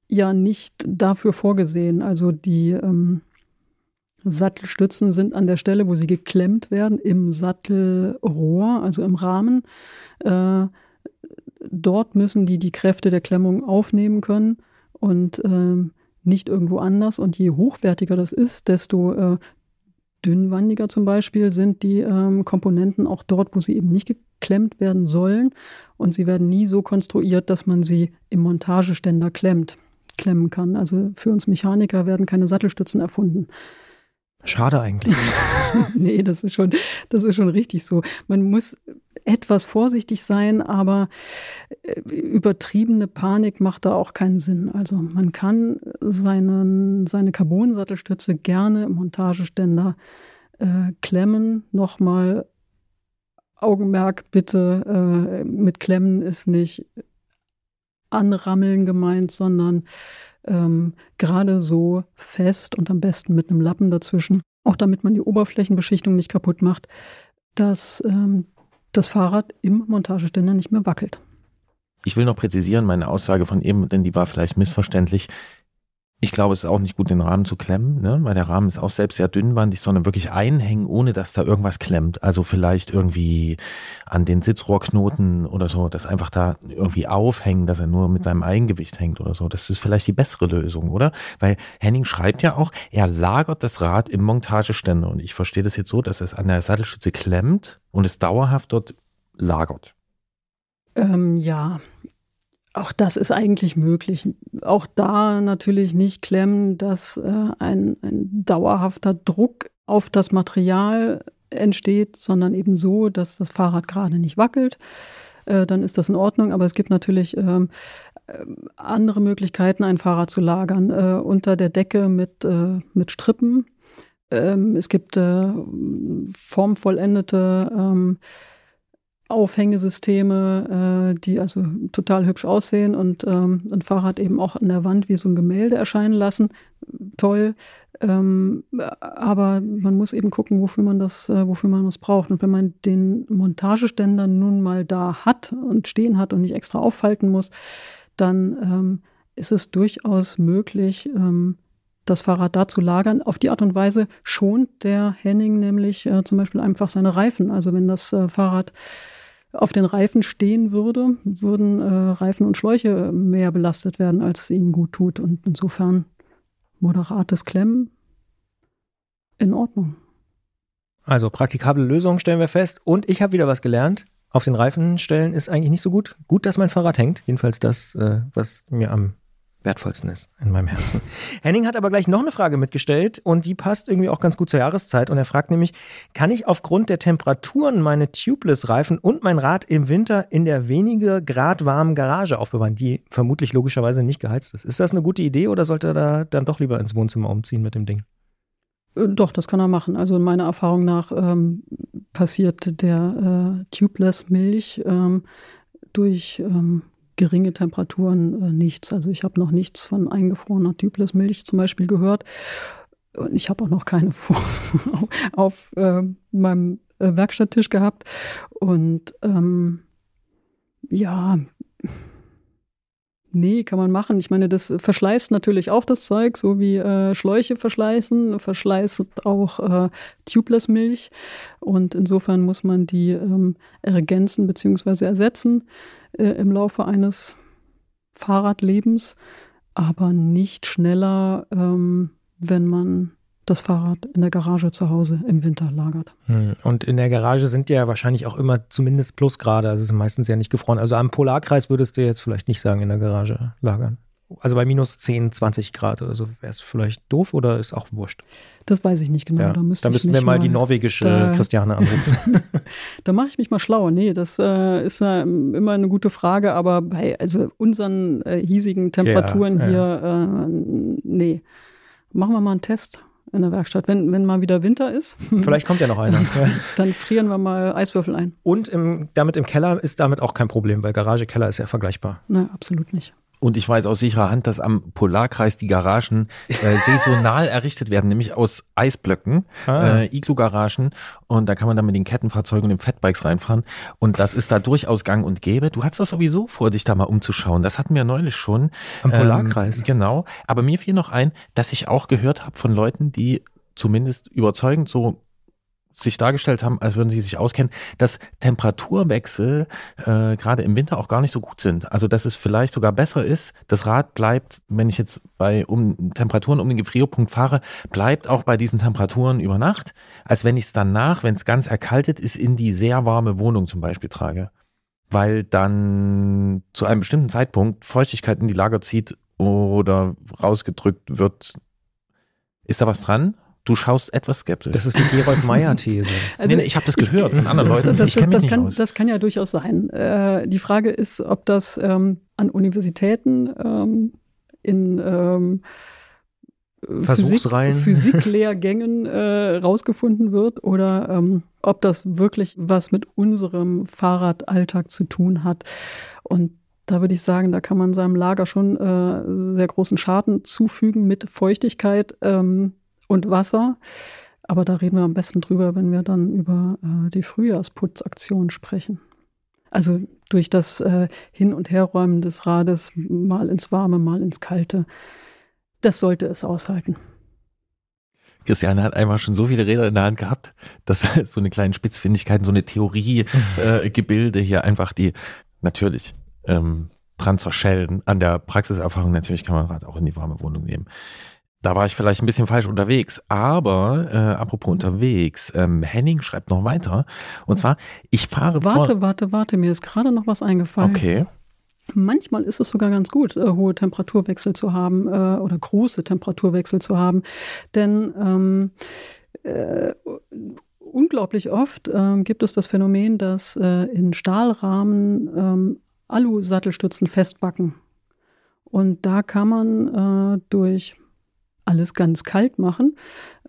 ja nicht dafür vorgesehen. Also die ähm, Sattelstützen sind an der Stelle, wo sie geklemmt werden, im Sattelrohr, also im Rahmen. Äh, dort müssen die die Kräfte der Klemmung aufnehmen können und äh, nicht irgendwo anders. Und je hochwertiger das ist, desto äh, dünnwandiger zum Beispiel sind die ähm, Komponenten auch dort, wo sie eben nicht geklemmt werden sollen. Und sie werden nie so konstruiert, dass man sie im Montageständer klemmt, klemmen kann. Also für uns Mechaniker werden keine Sattelstützen erfunden. Schade eigentlich. nee, das ist schon, das ist schon richtig so. Man muss etwas vorsichtig sein, aber äh, übertriebene Panik macht da auch keinen Sinn. Also man kann seinen, seine Carbon-Sattelstütze gerne im Montageständer äh, klemmen. Nochmal Augenmerk bitte, äh, mit Klemmen ist nicht anrammeln gemeint, sondern ähm, gerade so fest und am besten mit einem Lappen dazwischen, auch damit man die Oberflächenbeschichtung nicht kaputt macht, dass ähm, das Fahrrad im Montageständer nicht mehr wackelt. Ich will noch präzisieren, meine Aussage von eben, denn die war vielleicht missverständlich. Ich glaube, es ist auch nicht gut, den Rahmen zu klemmen, ne? weil der Rahmen ist auch selbst sehr dünnwandig, sondern wirklich einhängen, ohne dass da irgendwas klemmt. Also vielleicht irgendwie an den Sitzrohrknoten oder so, das einfach da irgendwie aufhängen, dass er nur mit seinem Eigengewicht hängt oder so. Das ist vielleicht die bessere Lösung, oder? Weil Henning schreibt ja auch, er lagert das Rad im Montageständer. Und ich verstehe das jetzt so, dass es an der Sattelstütze klemmt und es dauerhaft dort lagert. Ähm, ja, auch das ist eigentlich möglich. Auch da natürlich nicht klemmen, dass äh, ein, ein dauerhafter Druck auf das Material entsteht, sondern eben so, dass das Fahrrad gerade nicht wackelt. Äh, dann ist das in Ordnung. Aber es gibt natürlich ähm, äh, andere Möglichkeiten, ein Fahrrad zu lagern. Äh, unter der Decke mit, äh, mit Strippen. Ähm, es gibt äh, formvollendete ähm, Aufhängesysteme, äh, die also total hübsch aussehen und ähm, ein Fahrrad eben auch an der Wand wie so ein Gemälde erscheinen lassen. Toll. Ähm, aber man muss eben gucken, wofür man das, äh, wofür man das braucht. Und wenn man den Montageständer nun mal da hat und stehen hat und nicht extra aufhalten muss, dann ähm, ist es durchaus möglich, ähm, das Fahrrad da zu lagern. Auf die Art und Weise schont der Henning nämlich äh, zum Beispiel einfach seine Reifen. Also wenn das äh, Fahrrad auf den Reifen stehen würde, würden äh, Reifen und Schläuche mehr belastet werden, als es ihnen gut tut. Und insofern moderates Klemmen in Ordnung. Also praktikable Lösungen stellen wir fest. Und ich habe wieder was gelernt. Auf den Reifen stellen ist eigentlich nicht so gut. Gut, dass mein Fahrrad hängt. Jedenfalls das, äh, was mir am wertvollsten ist in meinem Herzen. Henning hat aber gleich noch eine Frage mitgestellt und die passt irgendwie auch ganz gut zur Jahreszeit. Und er fragt nämlich, kann ich aufgrund der Temperaturen meine Tubeless-Reifen und mein Rad im Winter in der wenige Grad warmen Garage aufbewahren, die vermutlich logischerweise nicht geheizt ist? Ist das eine gute Idee oder sollte er da dann doch lieber ins Wohnzimmer umziehen mit dem Ding? Äh, doch, das kann er machen. Also meiner Erfahrung nach ähm, passiert der äh, Tubeless-Milch ähm, durch ähm, geringe Temperaturen äh, nichts. Also ich habe noch nichts von eingefrorener Tubeless-Milch zum Beispiel gehört. Und ich habe auch noch keine auf äh, meinem Werkstatttisch gehabt. Und ähm, ja, nee, kann man machen. Ich meine, das verschleißt natürlich auch das Zeug, so wie äh, Schläuche verschleißen, verschleißt auch äh, Tubeless-Milch. Und insofern muss man die ähm, ergänzen bzw. ersetzen äh, im Laufe eines Fahrradlebens, aber nicht schneller, ähm, wenn man das Fahrrad in der Garage zu Hause im Winter lagert. Hm. Und in der Garage sind ja wahrscheinlich auch immer zumindest Plusgrade, also es ist meistens ja nicht gefroren. Also am Polarkreis würdest du jetzt vielleicht nicht sagen, in der Garage lagern. Also bei minus 10, 20 Grad oder so wäre es vielleicht doof oder ist auch wurscht? Das weiß ich nicht genau. Ja, da, da müssten wir mal, die norwegische da, Christiane anrufen. da mache ich mich mal schlauer. Nee, das äh, ist äh, immer eine gute Frage, aber bei also unseren äh, hiesigen Temperaturen ja, hier, ja. Äh, nee. Machen wir mal einen Test in der Werkstatt. Wenn, wenn mal wieder Winter ist. Vielleicht kommt ja noch einer. dann frieren wir mal Eiswürfel ein. Und im, damit im Keller ist damit auch kein Problem, weil Garage, Keller ist ja vergleichbar. Nein, absolut nicht. Und ich weiß aus sicherer Hand, dass am Polarkreis die Garagen äh, saisonal errichtet werden, nämlich aus Eisblöcken, ah. äh, Iglu-Garagen. Und da kann man dann mit den Kettenfahrzeugen und den Fatbikes reinfahren. Und das ist da durchaus gang und gäbe. Du hattest das sowieso vor, dich da mal umzuschauen. Das hatten wir neulich schon. Am Polarkreis. Ähm, genau. Aber mir fiel noch ein, dass ich auch gehört habe von Leuten, die zumindest überzeugend so sich dargestellt haben, als würden sie sich auskennen, dass Temperaturwechsel äh, gerade im Winter auch gar nicht so gut sind. Also dass es vielleicht sogar besser ist, das Rad bleibt, wenn ich jetzt bei um Temperaturen um den Gefrierpunkt fahre, bleibt auch bei diesen Temperaturen über Nacht, als wenn ich es danach, wenn es ganz erkaltet ist, in die sehr warme Wohnung zum Beispiel trage. Weil dann zu einem bestimmten Zeitpunkt Feuchtigkeit in die Lager zieht oder rausgedrückt wird. Ist da was dran? Du schaust etwas skeptisch. Das ist die Gerold Meyer-These. also, nee, nee, ich habe das gehört von anderen Leuten. Das, ich das, das, kann, das, kann, ja durchaus sein. Äh, die Frage ist, ob das ähm, an Universitäten ähm, in ähm, Versuchsreihen. Physik, Physiklehrgängen äh, rausgefunden wird oder ähm, ob das wirklich was mit unserem Fahrradalltag zu tun hat. Und da würde ich sagen, da kann man seinem Lager schon äh, sehr großen Schaden zufügen mit Feuchtigkeit ähm, und Wasser. Aber da reden wir am besten drüber, wenn wir dann über äh, die Frühjahrsputzaktion sprechen. Also durch das äh, Hin- und Herräumen des Rades mal ins Warme, mal ins Kalte. Das sollte es aushalten. Christiane hat einmal schon so viele Räder in der Hand gehabt, dass so eine kleine Spitzfindigkeit, so eine Theoriegebilde äh, hier einfach die natürlich ähm, dran zerschellen. An der Praxiserfahrung natürlich kann man Rad auch in die warme Wohnung nehmen. Da war ich vielleicht ein bisschen falsch unterwegs, aber äh, apropos unterwegs, ähm, Henning schreibt noch weiter. Und zwar, ich fahre Warte, warte, warte, mir ist gerade noch was eingefallen. Okay. Manchmal ist es sogar ganz gut, äh, hohe Temperaturwechsel zu haben äh, oder große Temperaturwechsel zu haben. Denn ähm, äh, unglaublich oft äh, gibt es das Phänomen, dass äh, in Stahlrahmen ähm, Alu-Sattelstützen festbacken. Und da kann man äh, durch alles ganz kalt machen,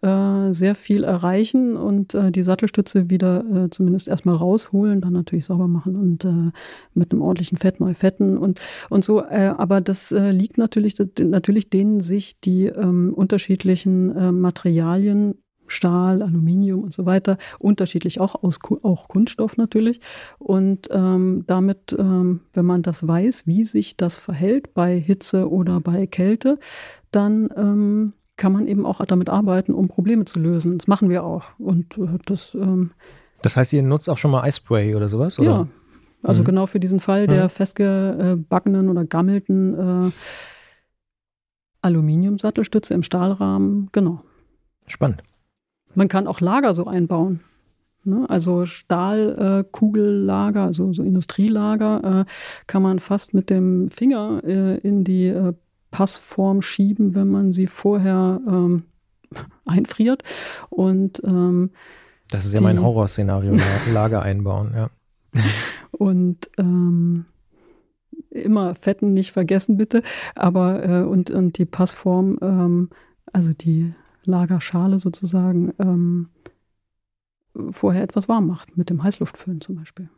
äh, sehr viel erreichen und äh, die Sattelstütze wieder äh, zumindest erstmal rausholen, dann natürlich sauber machen und äh, mit einem ordentlichen Fett neu fetten und, und so. Äh, aber das äh, liegt natürlich, natürlich denen sich die ähm, unterschiedlichen Materialien Stahl, Aluminium und so weiter, unterschiedlich auch aus auch Kunststoff natürlich. Und ähm, damit, ähm, wenn man das weiß, wie sich das verhält bei Hitze oder bei Kälte, dann ähm, kann man eben auch damit arbeiten, um Probleme zu lösen. Das machen wir auch. Und äh, das. Ähm, das heißt, ihr nutzt auch schon mal Eispray oder sowas? Oder? Ja. Also mhm. genau für diesen Fall der mhm. festgebackenen oder gammelten äh, Aluminiumsattelstütze im Stahlrahmen, genau. Spannend. Man kann auch Lager so einbauen. Ne? Also Stahlkugellager, äh, also so Industrielager, äh, kann man fast mit dem Finger äh, in die äh, Passform schieben, wenn man sie vorher ähm, einfriert. Und ähm, das ist ja die, mein Horrorszenario, Lager einbauen, ja. Und ähm, immer Fetten nicht vergessen, bitte. Aber äh, und, und die Passform, ähm, also die Lagerschale sozusagen, ähm, vorher etwas warm macht, mit dem Heißluftföhn zum Beispiel.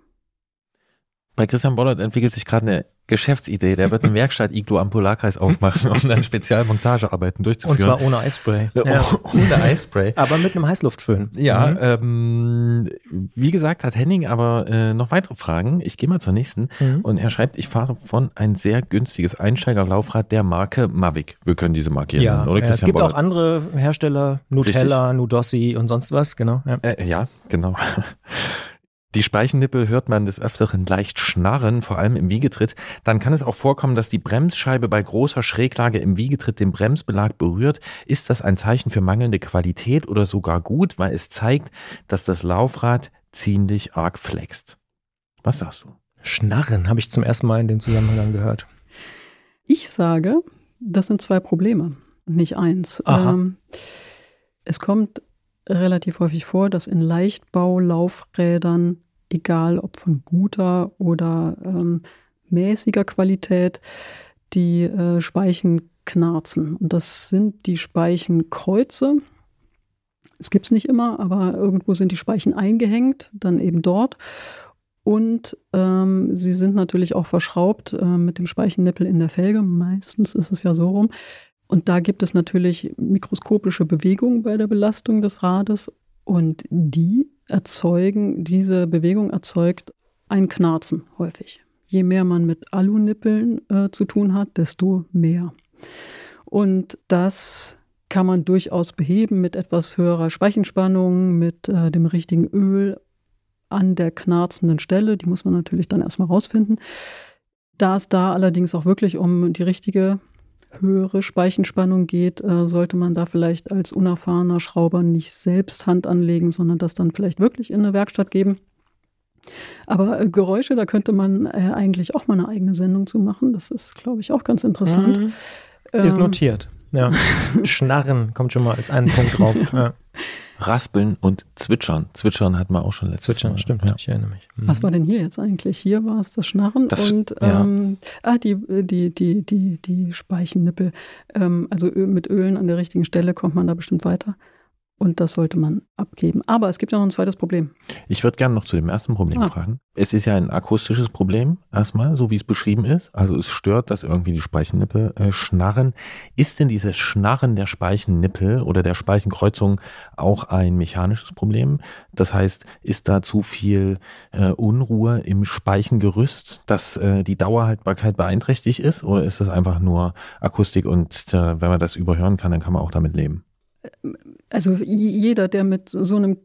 Bei Christian Bollert entwickelt sich gerade eine Geschäftsidee. Der wird eine Werkstatt Iglo am Polarkreis aufmachen, um dann Spezialmontagearbeiten durchzuführen. Und zwar ohne Eispray. Ja. ohne Eispray. aber mit einem Heißluftföhn. Ja, mhm. ähm, wie gesagt, hat Henning aber äh, noch weitere Fragen. Ich gehe mal zur nächsten. Mhm. Und er schreibt, ich fahre von ein sehr günstiges Einsteigerlaufrad der Marke Mavic. Wir können diese Marke hier ja, nennen, oder Christian ja, Es gibt Bollert? auch andere Hersteller, Nutella, Richtig. Nudossi und sonst was, genau. Ja, äh, ja genau. Die Speichennippel hört man des Öfteren leicht schnarren, vor allem im Wiegetritt. Dann kann es auch vorkommen, dass die Bremsscheibe bei großer Schräglage im Wiegetritt den Bremsbelag berührt. Ist das ein Zeichen für mangelnde Qualität oder sogar gut, weil es zeigt, dass das Laufrad ziemlich arg flext? Was sagst du? Schnarren habe ich zum ersten Mal in dem Zusammenhang gehört. Ich sage, das sind zwei Probleme, nicht eins. Ähm, es kommt relativ häufig vor, dass in Leichtbaulaufrädern egal ob von guter oder ähm, mäßiger Qualität, die äh, Speichen knarzen. Und das sind die Speichenkreuze. Es gibt es nicht immer, aber irgendwo sind die Speichen eingehängt, dann eben dort. Und ähm, sie sind natürlich auch verschraubt äh, mit dem Speichennippel in der Felge. Meistens ist es ja so rum. Und da gibt es natürlich mikroskopische Bewegungen bei der Belastung des Rades. Und die erzeugen, diese Bewegung erzeugt ein Knarzen häufig. Je mehr man mit Alunippeln äh, zu tun hat, desto mehr. Und das kann man durchaus beheben mit etwas höherer Speichenspannung, mit äh, dem richtigen Öl an der knarzenden Stelle. Die muss man natürlich dann erstmal rausfinden. Da es da allerdings auch wirklich um die richtige höhere Speichenspannung geht, äh, sollte man da vielleicht als unerfahrener Schrauber nicht selbst Hand anlegen, sondern das dann vielleicht wirklich in eine Werkstatt geben. Aber äh, Geräusche, da könnte man äh, eigentlich auch mal eine eigene Sendung zu machen. Das ist, glaube ich, auch ganz interessant. Mhm. Ist ähm, notiert. Ja. Schnarren kommt schon mal als einen Punkt drauf. Ja. Raspeln und Zwitschern. Zwitschern hat man auch schon letztes Zwitschern, Mal. stimmt, ja. ich erinnere mich. Mhm. Was war denn hier jetzt eigentlich? Hier war es das Schnarren das, und ähm, ja. ah, die, die, die, die, die Speichennippel. Ähm, also mit Ölen an der richtigen Stelle kommt man da bestimmt weiter. Und das sollte man abgeben. Aber es gibt ja noch ein zweites Problem. Ich würde gerne noch zu dem ersten Problem ah. fragen. Es ist ja ein akustisches Problem, erstmal, so wie es beschrieben ist. Also es stört, dass irgendwie die Speichennippel äh, schnarren. Ist denn dieses Schnarren der Speichennippel oder der Speichenkreuzung auch ein mechanisches Problem? Das heißt, ist da zu viel äh, Unruhe im Speichengerüst, dass äh, die Dauerhaltbarkeit beeinträchtigt ist? Oder ist das einfach nur Akustik und äh, wenn man das überhören kann, dann kann man auch damit leben? Also jeder, der mit so einem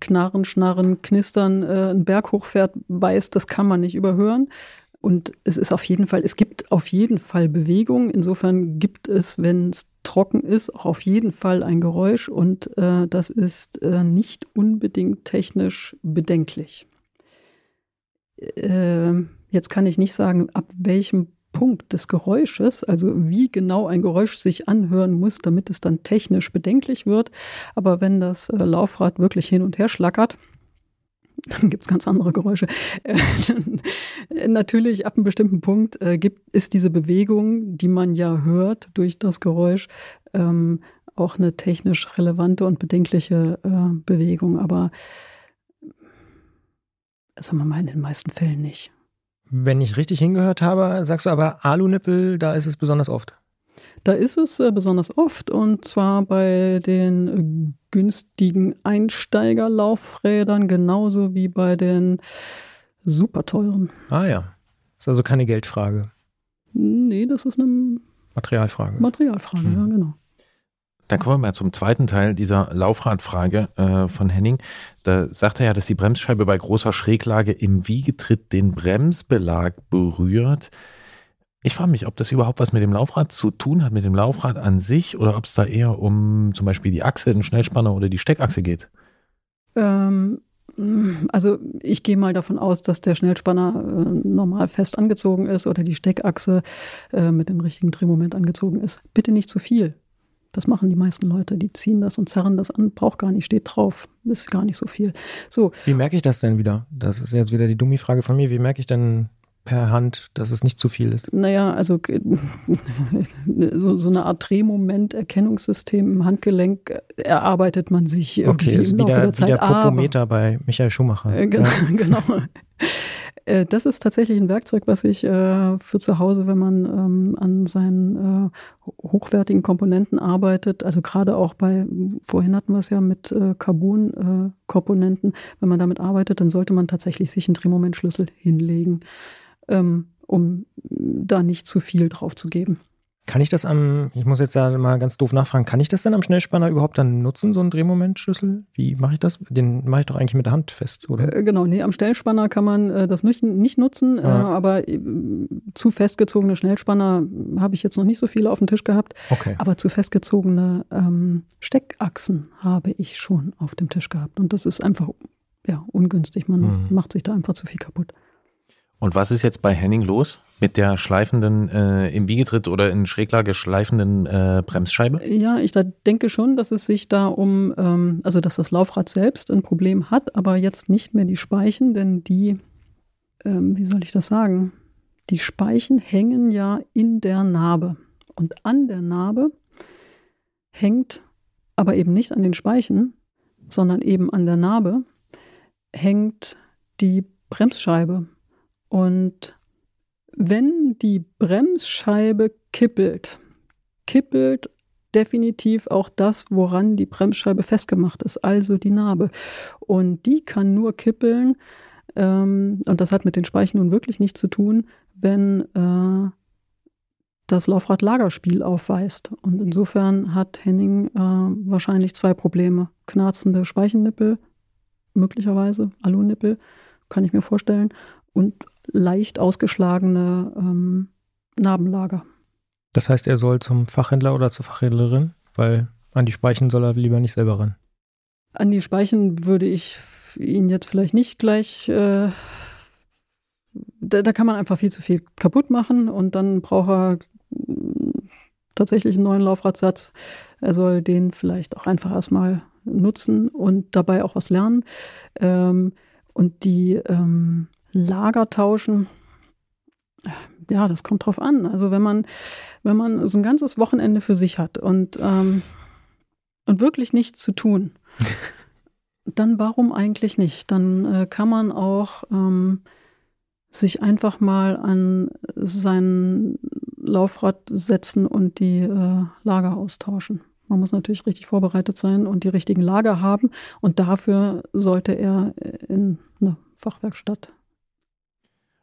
Knarren, Schnarren, Knistern äh, einen Berg hochfährt, weiß, das kann man nicht überhören. Und es ist auf jeden Fall, es gibt auf jeden Fall Bewegung. Insofern gibt es, wenn es trocken ist, auch auf jeden Fall ein Geräusch und äh, das ist äh, nicht unbedingt technisch bedenklich. Äh, jetzt kann ich nicht sagen, ab welchem Punkt des Geräusches, also wie genau ein Geräusch sich anhören muss, damit es dann technisch bedenklich wird. Aber wenn das äh, Laufrad wirklich hin und her schlackert, dann gibt es ganz andere Geräusche. Äh, natürlich, ab einem bestimmten Punkt äh, gibt, ist diese Bewegung, die man ja hört durch das Geräusch, ähm, auch eine technisch relevante und bedenkliche äh, Bewegung. Aber sagen wir mal in den meisten Fällen nicht. Wenn ich richtig hingehört habe, sagst du aber Alunippel, da ist es besonders oft. Da ist es äh, besonders oft und zwar bei den günstigen Einsteigerlaufrädern genauso wie bei den super teuren. Ah ja. Ist also keine Geldfrage. Nee, das ist eine Materialfrage. Materialfrage, hm. ja, genau. Dann kommen wir mal zum zweiten Teil dieser Laufradfrage äh, von Henning. Da sagt er ja, dass die Bremsscheibe bei großer Schräglage im Wiegetritt den Bremsbelag berührt. Ich frage mich, ob das überhaupt was mit dem Laufrad zu tun hat, mit dem Laufrad an sich, oder ob es da eher um zum Beispiel die Achse, den Schnellspanner oder die Steckachse geht. Ähm, also ich gehe mal davon aus, dass der Schnellspanner äh, normal fest angezogen ist oder die Steckachse äh, mit dem richtigen Drehmoment angezogen ist. Bitte nicht zu viel. Das machen die meisten Leute. Die ziehen das und zerren das an, braucht gar nicht, steht drauf, ist gar nicht so viel. So. Wie merke ich das denn wieder? Das ist jetzt wieder die dumme Frage von mir. Wie merke ich denn per Hand, dass es nicht zu viel ist? Naja, also so, so eine Art Drehmoment-Erkennungssystem im Handgelenk erarbeitet man sich irgendwie okay, ist im Laufe wieder, der Zeit. Wieder Popometer Aber, bei Michael Schumacher. Äh, genau, ja. genau. Äh, das ist tatsächlich ein Werkzeug, was ich äh, für zu Hause, wenn man ähm, an seinen äh, hochwertigen Komponenten arbeitet, also gerade auch bei, vorhin hatten wir es ja mit äh, Carbon-Komponenten, wenn man damit arbeitet, dann sollte man tatsächlich sich einen Drehmomentschlüssel hinlegen, ähm, um da nicht zu viel drauf zu geben. Kann ich das am, ich muss jetzt da mal ganz doof nachfragen, kann ich das denn am Schnellspanner überhaupt dann nutzen, so einen Drehmomentschlüssel? Wie mache ich das? Den mache ich doch eigentlich mit der Hand fest, oder? Äh, genau, nee, am Schnellspanner kann man äh, das nicht, nicht nutzen, äh, ja. äh, aber zu festgezogene Schnellspanner habe ich jetzt noch nicht so viele auf dem Tisch gehabt. Okay. Aber zu festgezogene ähm, Steckachsen habe ich schon auf dem Tisch gehabt. Und das ist einfach ja, ungünstig. Man mhm. macht sich da einfach zu viel kaputt. Und was ist jetzt bei Henning los mit der schleifenden, äh, im Biegetritt oder in Schräglage schleifenden äh, Bremsscheibe? Ja, ich da denke schon, dass es sich da um, ähm, also dass das Laufrad selbst ein Problem hat, aber jetzt nicht mehr die Speichen, denn die, ähm, wie soll ich das sagen? Die Speichen hängen ja in der Narbe. Und an der Narbe hängt, aber eben nicht an den Speichen, sondern eben an der Narbe, hängt die Bremsscheibe. Und wenn die Bremsscheibe kippelt, kippelt definitiv auch das, woran die Bremsscheibe festgemacht ist, also die Narbe. Und die kann nur kippeln, ähm, und das hat mit den Speichen nun wirklich nichts zu tun, wenn äh, das Laufrad Lagerspiel aufweist. Und insofern hat Henning äh, wahrscheinlich zwei Probleme. Knarzende Speichennippel, möglicherweise Alunippel, kann ich mir vorstellen, und leicht ausgeschlagene ähm, Narbenlager. Das heißt, er soll zum Fachhändler oder zur Fachhändlerin, weil an die Speichen soll er lieber nicht selber ran. An die Speichen würde ich ihn jetzt vielleicht nicht gleich. Äh, da, da, kann man einfach viel zu viel kaputt machen und dann braucht er tatsächlich einen neuen Laufradsatz. Er soll den vielleicht auch einfach erstmal nutzen und dabei auch was lernen. Ähm, und die ähm, Lager tauschen. Ja, das kommt drauf an. Also wenn man, wenn man so ein ganzes Wochenende für sich hat und ähm, und wirklich nichts zu tun, dann warum eigentlich nicht? Dann äh, kann man auch ähm, sich einfach mal an sein Laufrad setzen und die äh, Lager austauschen. Man muss natürlich richtig vorbereitet sein und die richtigen Lager haben. Und dafür sollte er in eine Fachwerkstatt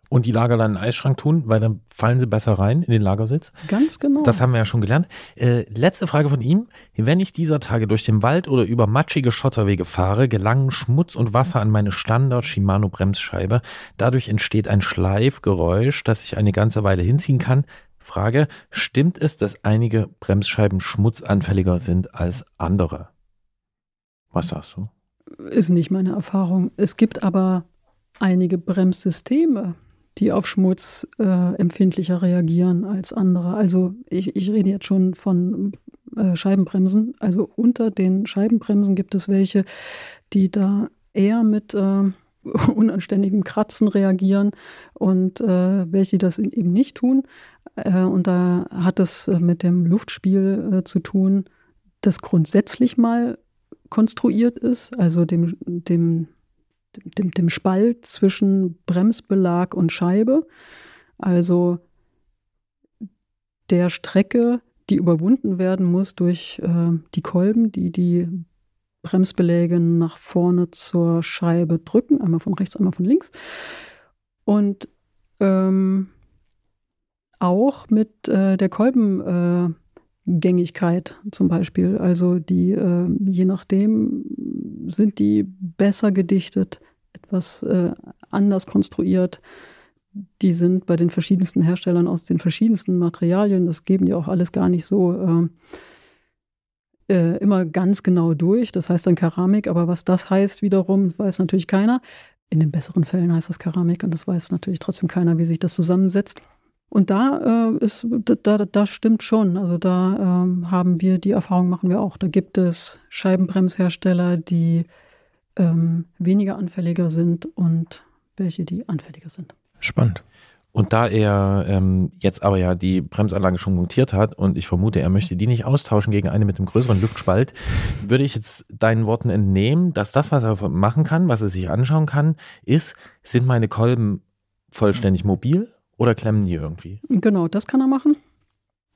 und die Lager dann in den Eisschrank tun, weil dann fallen sie besser rein in den Lagersitz. Ganz genau. Das haben wir ja schon gelernt. Äh, letzte Frage von ihm. Wenn ich dieser Tage durch den Wald oder über matschige Schotterwege fahre, gelangen Schmutz und Wasser an meine Standard Shimano Bremsscheibe. Dadurch entsteht ein Schleifgeräusch, das ich eine ganze Weile hinziehen kann. Frage, stimmt es, dass einige Bremsscheiben schmutzanfälliger sind als andere? Was sagst du? Ist nicht meine Erfahrung. Es gibt aber einige Bremssysteme, die auf Schmutz äh, empfindlicher reagieren als andere. Also ich, ich rede jetzt schon von äh, Scheibenbremsen. Also unter den Scheibenbremsen gibt es welche, die da eher mit äh, unanständigem Kratzen reagieren und äh, welche die das eben nicht tun. Äh, und da hat es äh, mit dem Luftspiel zu tun, das grundsätzlich mal konstruiert ist, also dem, dem dem, dem Spalt zwischen Bremsbelag und Scheibe, also der Strecke, die überwunden werden muss durch äh, die Kolben, die die Bremsbeläge nach vorne zur Scheibe drücken, einmal von rechts, einmal von links. Und ähm, auch mit äh, der Kolbengängigkeit äh, zum Beispiel. Also die, äh, je nachdem, sind die besser gedichtet, etwas äh, anders konstruiert. Die sind bei den verschiedensten Herstellern aus den verschiedensten Materialien. Das geben die auch alles gar nicht so äh, äh, immer ganz genau durch. Das heißt dann Keramik, aber was das heißt wiederum, weiß natürlich keiner. In den besseren Fällen heißt das Keramik und das weiß natürlich trotzdem keiner, wie sich das zusammensetzt. Und da äh, ist, da, das stimmt schon. Also da ähm, haben wir die Erfahrung, machen wir auch. Da gibt es Scheibenbremshersteller, die ähm, weniger anfälliger sind und welche, die anfälliger sind. Spannend. Und da er ähm, jetzt aber ja die Bremsanlage schon montiert hat und ich vermute, er möchte die nicht austauschen gegen eine mit einem größeren Luftspalt, würde ich jetzt deinen Worten entnehmen, dass das, was er machen kann, was er sich anschauen kann, ist, sind meine Kolben vollständig mobil oder klemmen die irgendwie? Genau, das kann er machen.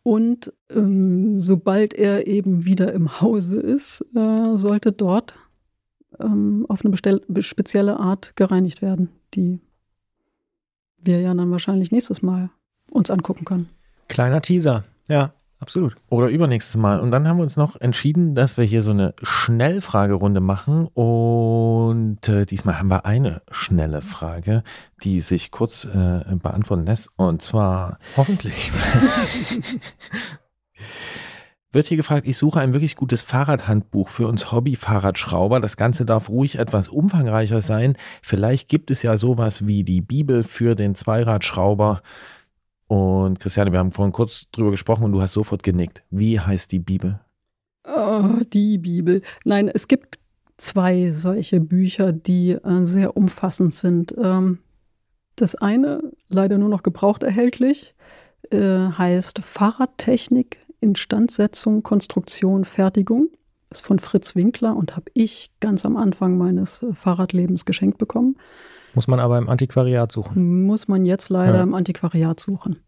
Und ähm, sobald er eben wieder im Hause ist, äh, sollte dort ähm, auf eine spezielle Art gereinigt werden, die wir ja dann wahrscheinlich nächstes Mal uns angucken können. Kleiner Teaser, ja. Absolut. Oder übernächstes Mal. Und dann haben wir uns noch entschieden, dass wir hier so eine Schnellfragerunde machen. Und äh, diesmal haben wir eine schnelle Frage, die sich kurz äh, beantworten lässt. Und zwar. Hoffentlich. wird hier gefragt, ich suche ein wirklich gutes Fahrradhandbuch für uns Hobby-Fahrradschrauber. Das Ganze darf ruhig etwas umfangreicher sein. Vielleicht gibt es ja sowas wie die Bibel für den Zweiradschrauber. Und Christiane, wir haben vorhin kurz drüber gesprochen und du hast sofort genickt. Wie heißt die Bibel? Oh, die Bibel. Nein, es gibt zwei solche Bücher, die äh, sehr umfassend sind. Ähm, das eine, leider nur noch gebraucht erhältlich, äh, heißt Fahrradtechnik Instandsetzung, Konstruktion, Fertigung. Ist von Fritz Winkler und habe ich ganz am Anfang meines äh, Fahrradlebens geschenkt bekommen. Muss man aber im Antiquariat suchen. Muss man jetzt leider ja. im Antiquariat suchen.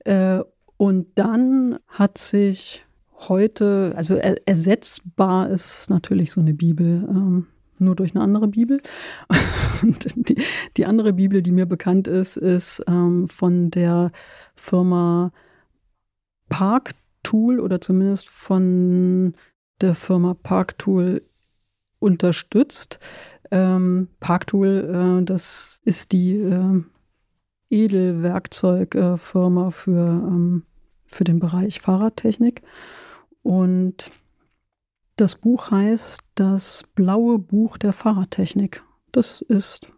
Äh, und dann hat sich heute, also er, ersetzbar ist natürlich so eine Bibel, ähm, nur durch eine andere Bibel. Und die, die, andere Bibel, die mir bekannt ist, ist ähm, von der Firma Park Tool oder zumindest von der Firma Parktool unterstützt. Ähm, Parktool, äh, das ist die äh, Edelwerkzeugfirma für, ähm, für den Bereich Fahrradtechnik. Und das Buch heißt Das blaue Buch der Fahrradtechnik. Das ist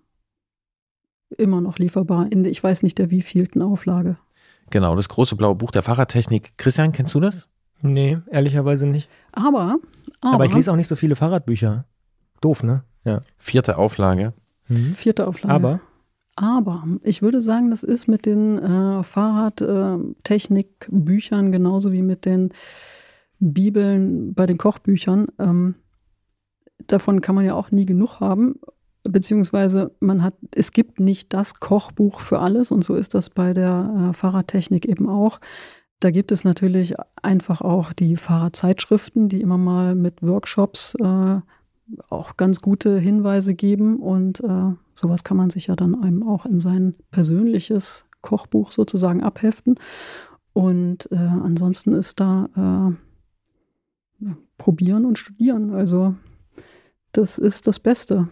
immer noch lieferbar in, ich weiß nicht der wievielten Auflage. Genau, das große blaue Buch der Fahrradtechnik. Christian, kennst du das? Nee, ehrlicherweise nicht. Aber, aber. Aber, ich lese auch nicht so viele Fahrradbücher. Doof, ne? Ja. Vierte Auflage. Mhm. Vierte Auflage. Aber. Aber ich würde sagen, das ist mit den äh, Fahrradtechnikbüchern genauso wie mit den Bibeln, bei den Kochbüchern. Ähm, davon kann man ja auch nie genug haben. Beziehungsweise man hat, es gibt nicht das Kochbuch für alles und so ist das bei der äh, Fahrradtechnik eben auch. Da gibt es natürlich einfach auch die Fahrradzeitschriften, die immer mal mit Workshops äh, auch ganz gute Hinweise geben und äh, sowas kann man sich ja dann einem auch in sein persönliches Kochbuch sozusagen abheften. Und äh, ansonsten ist da äh, probieren und studieren. Also das ist das Beste.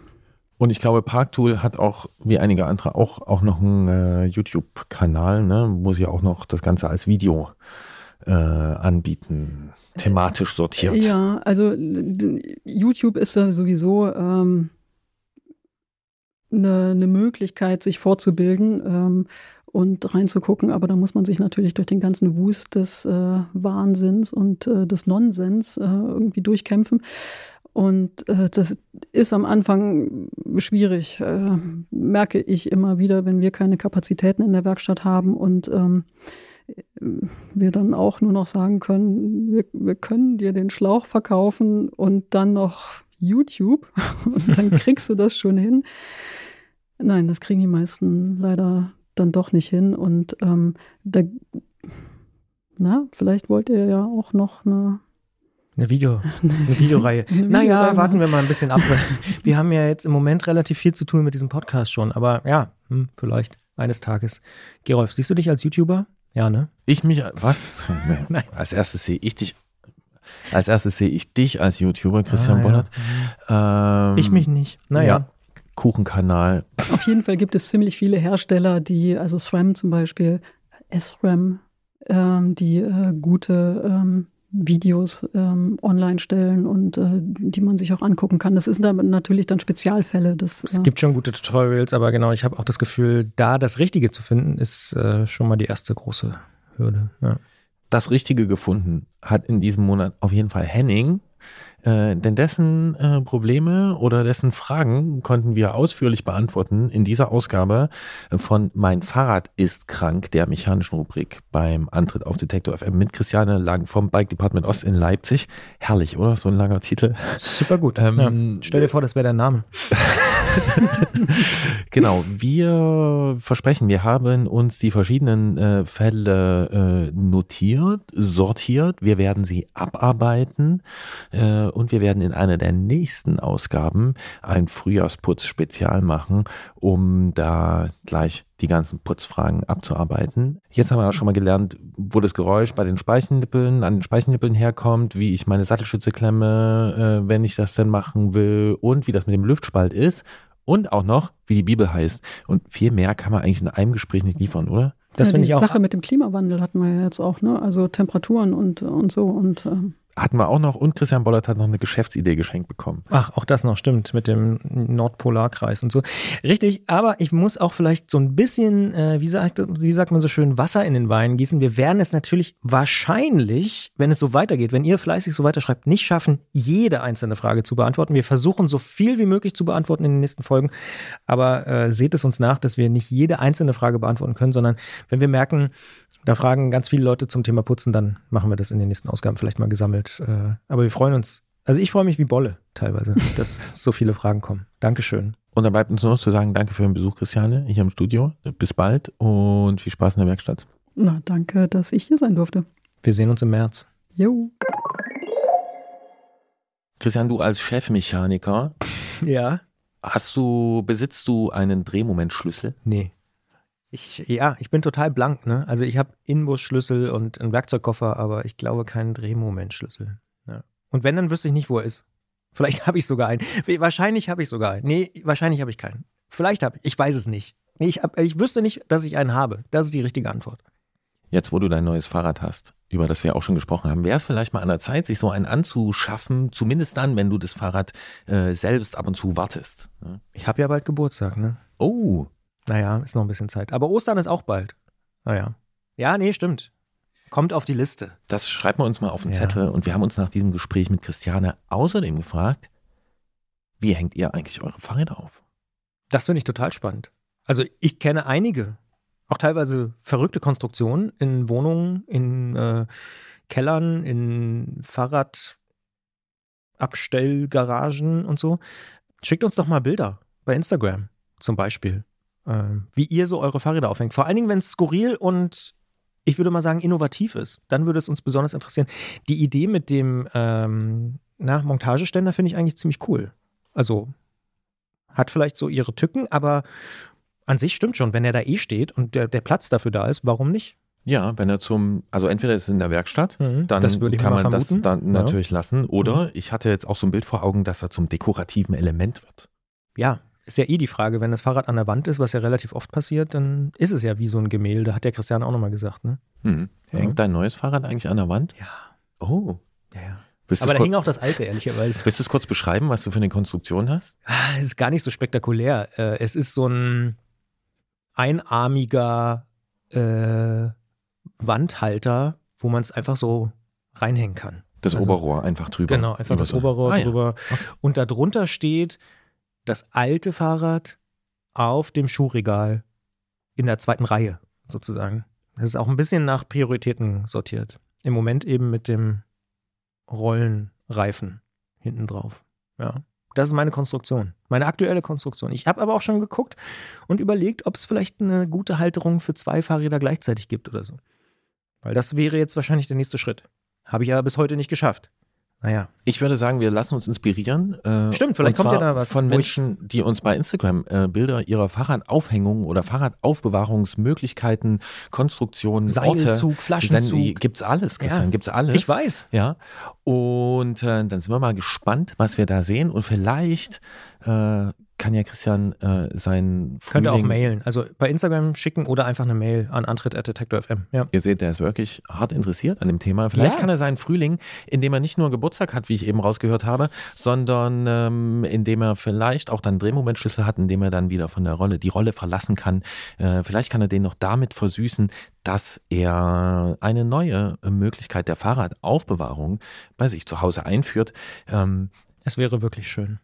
Und ich glaube, Parktool hat auch, wie einige andere, auch, auch noch einen äh, YouTube-Kanal, ne, wo sie auch noch das Ganze als Video äh, anbieten, thematisch sortiert. Ja, also YouTube ist ja sowieso ähm, eine, eine Möglichkeit, sich fortzubilden ähm, und reinzugucken, aber da muss man sich natürlich durch den ganzen Wust des äh, Wahnsinns und äh, des Nonsens äh, irgendwie durchkämpfen. Und äh, das ist am Anfang schwierig, äh, merke ich immer wieder, wenn wir keine Kapazitäten in der Werkstatt haben und ähm, wir dann auch nur noch sagen können, wir, wir können dir den Schlauch verkaufen und dann noch YouTube und dann kriegst du das schon hin. Nein, das kriegen die meisten leider dann doch nicht hin. Und ähm, da, na, vielleicht wollt ihr ja auch noch eine eine, Video, eine Videoreihe. eine naja, Videoreihe warten wir mal ein bisschen ab. Wir haben ja jetzt im Moment relativ viel zu tun mit diesem Podcast schon. Aber ja, hm, vielleicht eines Tages. Gerolf, siehst du dich als YouTuber? Ja, ne? Ich mich, was? Nein. Als erstes sehe ich dich. Als erstes sehe ich dich als YouTuber, Christian ah, Bollert. Ja. Ähm, ich mich nicht. Naja. Ja, Kuchenkanal. Auf jeden Fall gibt es ziemlich viele Hersteller, die, also SRAM zum Beispiel, SRAM, ähm, die äh, gute ähm, Videos ähm, online stellen und äh, die man sich auch angucken kann. Das sind dann natürlich dann Spezialfälle. Das, es gibt schon gute Tutorials, aber genau, ich habe auch das Gefühl, da das Richtige zu finden, ist äh, schon mal die erste große Hürde. Ja. Das Richtige gefunden hat in diesem Monat auf jeden Fall Henning. Äh, denn dessen äh, Probleme oder dessen Fragen konnten wir ausführlich beantworten in dieser Ausgabe von Mein Fahrrad ist krank, der mechanischen Rubrik beim Antritt auf Detektor FM mit Christiane Lang vom Bike Department Ost in Leipzig. Herrlich, oder? So ein langer Titel. Super gut. Ähm, ja. Stell dir vor, das wäre dein Name. genau, wir versprechen, wir haben uns die verschiedenen äh, Fälle äh, notiert, sortiert. Wir werden sie abarbeiten äh, und wir werden in einer der nächsten Ausgaben ein Frühjahrsputz-Spezial machen, um da gleich die ganzen Putzfragen abzuarbeiten. Jetzt haben wir auch schon mal gelernt, wo das Geräusch bei den Speichennippeln, an den Speichennippeln herkommt, wie ich meine Sattelstütze klemme, äh, wenn ich das denn machen will und wie das mit dem Lüftspalt ist und auch noch, wie die Bibel heißt. Und viel mehr kann man eigentlich in einem Gespräch nicht liefern, oder? Das ja, finde ich auch. Die Sache mit dem Klimawandel hatten wir ja jetzt auch, ne? Also Temperaturen und, und so und ähm hatten wir auch noch und Christian Bollert hat noch eine Geschäftsidee geschenkt bekommen. Ach, auch das noch stimmt mit dem Nordpolarkreis und so. Richtig, aber ich muss auch vielleicht so ein bisschen, äh, wie, sagt, wie sagt man so schön, Wasser in den Wein gießen. Wir werden es natürlich wahrscheinlich, wenn es so weitergeht, wenn ihr fleißig so weiterschreibt, nicht schaffen, jede einzelne Frage zu beantworten. Wir versuchen so viel wie möglich zu beantworten in den nächsten Folgen, aber äh, seht es uns nach, dass wir nicht jede einzelne Frage beantworten können, sondern wenn wir merken, da fragen ganz viele Leute zum Thema Putzen, dann machen wir das in den nächsten Ausgaben vielleicht mal gesammelt. Äh, aber wir freuen uns. Also ich freue mich wie Bolle teilweise, dass so viele Fragen kommen. Dankeschön. Und dann bleibt uns nur noch zu sagen, danke für den Besuch, Christiane, hier im Studio. Bis bald und viel Spaß in der Werkstatt. Na, danke, dass ich hier sein durfte. Wir sehen uns im März. Jo. Christian, du als Chefmechaniker. Ja. Hast du, besitzt du einen Drehmomentschlüssel? Nee. Ich, ja, ich bin total blank, ne? Also ich habe Inbusschlüssel und einen Werkzeugkoffer, aber ich glaube keinen Drehmomentschlüssel. Ja. Und wenn, dann wüsste ich nicht, wo er ist. Vielleicht habe ich sogar einen. Wahrscheinlich habe ich sogar einen. Nee, wahrscheinlich habe ich keinen. Vielleicht habe ich. Ich weiß es nicht. Ich, hab, ich wüsste nicht, dass ich einen habe. Das ist die richtige Antwort. Jetzt, wo du dein neues Fahrrad hast, über das wir auch schon gesprochen haben, wäre es vielleicht mal an der Zeit, sich so einen anzuschaffen, zumindest dann, wenn du das Fahrrad äh, selbst ab und zu wartest. Ne? Ich habe ja bald Geburtstag, ne? Oh, naja, ist noch ein bisschen Zeit. Aber Ostern ist auch bald. Naja. Ja, nee, stimmt. Kommt auf die Liste. Das schreiben wir uns mal auf den ja. Zettel. Und wir haben uns nach diesem Gespräch mit Christiane außerdem gefragt, wie hängt ihr eigentlich eure Fahrräder auf? Das finde ich total spannend. Also ich kenne einige, auch teilweise verrückte Konstruktionen in Wohnungen, in äh, Kellern, in Fahrradabstellgaragen und so. Schickt uns doch mal Bilder bei Instagram zum Beispiel, äh, wie ihr so eure Fahrräder aufhängt. Vor allen Dingen, wenn es skurril und ich würde mal sagen innovativ ist. Dann würde es uns besonders interessieren. Die Idee mit dem ähm, na, Montageständer finde ich eigentlich ziemlich cool. Also hat vielleicht so ihre Tücken, aber an sich stimmt schon, wenn er da eh steht und der, der Platz dafür da ist, warum nicht? Ja, wenn er zum, also entweder ist es in der Werkstatt, Mhm, dann das kann man das vermuten. dann Ja. Mhm. natürlich lassen. Oder ich hatte jetzt auch so ein Bild vor Augen, dass er zum dekorativen Element wird. Ja, ist ja eh die Frage, wenn das Fahrrad an der Wand ist, was ja relativ oft passiert, dann ist es ja wie so ein Gemälde, hat der Christian auch nochmal gesagt, ne? Hm. Ja. Hängt dein neues Fahrrad eigentlich an der Wand? Ja. Oh. ja, ja. Willst Aber da hing auch das alte, ehrlicherweise. willst du es kurz beschreiben, was du für eine Konstruktion hast? Ah, Es ist gar nicht so spektakulär. Äh, Es ist so ein einarmiger äh, Wandhalter, wo man es einfach so reinhängen kann. Das Also- Oberrohr einfach drüber. Genau, einfach das Oberrohr Ah, ja. drüber. Und darunter steht das alte Fahrrad auf dem Schuhregal in der zweiten Reihe sozusagen. Das ist auch ein bisschen nach Prioritäten sortiert. Im Moment eben mit dem Rollenreifen hinten drauf. Ja. Das ist meine Konstruktion, meine aktuelle Konstruktion. Ich habe aber auch schon geguckt und überlegt, ob es vielleicht eine gute Halterung für zwei Fahrräder gleichzeitig gibt oder so. Weil das wäre jetzt wahrscheinlich der nächste Schritt. Habe ich aber bis heute nicht geschafft. Naja, Ich würde sagen, wir lassen uns inspirieren. Äh, Stimmt, vielleicht kommt ja da was, Von Menschen, die uns bei Instagram äh, Bilder ihrer Fahrradaufhängungen oder Fahrradaufbewahrungsmöglichkeiten, Konstruktionen, Seilzug, Orte, Flaschenzug. Sen- gibt's alles, Christian, Ja. gibt's alles. ich weiß. Ja, und äh, dann sind wir mal gespannt, was wir da sehen. Und vielleicht äh, kann ja Christian äh, sein Könnt ihr auch Frühling- mailen. Also bei Instagram schicken oder einfach eine Mail an antritt.detektor.fm. Ja. Ihr seht, der ist wirklich hart interessiert an dem Thema. Vielleicht Ja. kann er seinen Frühling, indem er nicht nur Geburtstag hat, wie ich eben rausgehört habe, sondern ähm, indem er vielleicht auch dann Drehmomentschlüssel hat, indem er dann wieder von der Rolle die Rolle verlassen kann. Äh, vielleicht kann er den noch damit versüßen, dass er eine neue Möglichkeit der Fahrradaufbewahrung bei sich zu Hause einführt. Ähm, Es wäre wirklich schön.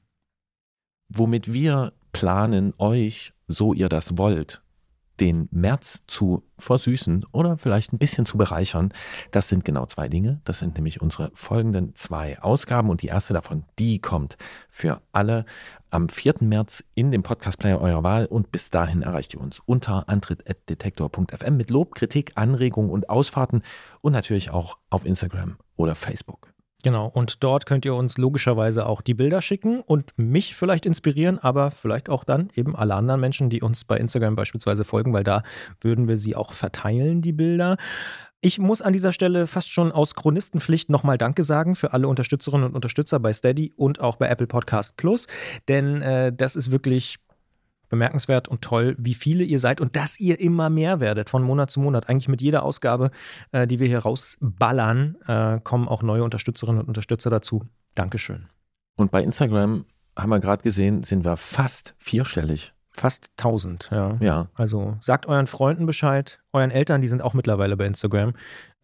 Womit wir planen, euch, so ihr das wollt, den März zu versüßen oder vielleicht ein bisschen zu bereichern. Das sind genau zwei Dinge. Das sind nämlich unsere folgenden zwei Ausgaben und die erste davon, die kommt für alle am 4. März in dem Podcast-Player eurer Wahl und bis dahin erreicht ihr uns unter antritt.detektor.fm mit Lob, Kritik, Anregungen und Ausfahrten und natürlich auch auf Instagram oder Facebook. Genau. Und dort könnt ihr uns logischerweise auch die Bilder schicken und mich vielleicht inspirieren, aber vielleicht auch dann eben alle anderen Menschen, die uns bei Instagram beispielsweise folgen, weil da würden wir sie auch verteilen, die Bilder. Ich muss an dieser Stelle fast schon aus Chronistenpflicht nochmal Danke sagen für alle Unterstützerinnen und Unterstützer bei Steady und auch bei Apple Podcast Plus, denn äh, das ist wirklich bemerkenswert und toll, wie viele ihr seid und dass ihr immer mehr werdet von Monat zu Monat. Eigentlich mit jeder Ausgabe, äh, die wir hier rausballern, äh, kommen auch neue Unterstützerinnen und Unterstützer dazu. Dankeschön. Und bei Instagram haben wir gerade gesehen, sind wir fast vierstellig. Fast 1000, ja. Ja, Also sagt euren Freunden Bescheid, euren Eltern, die sind auch mittlerweile bei Instagram.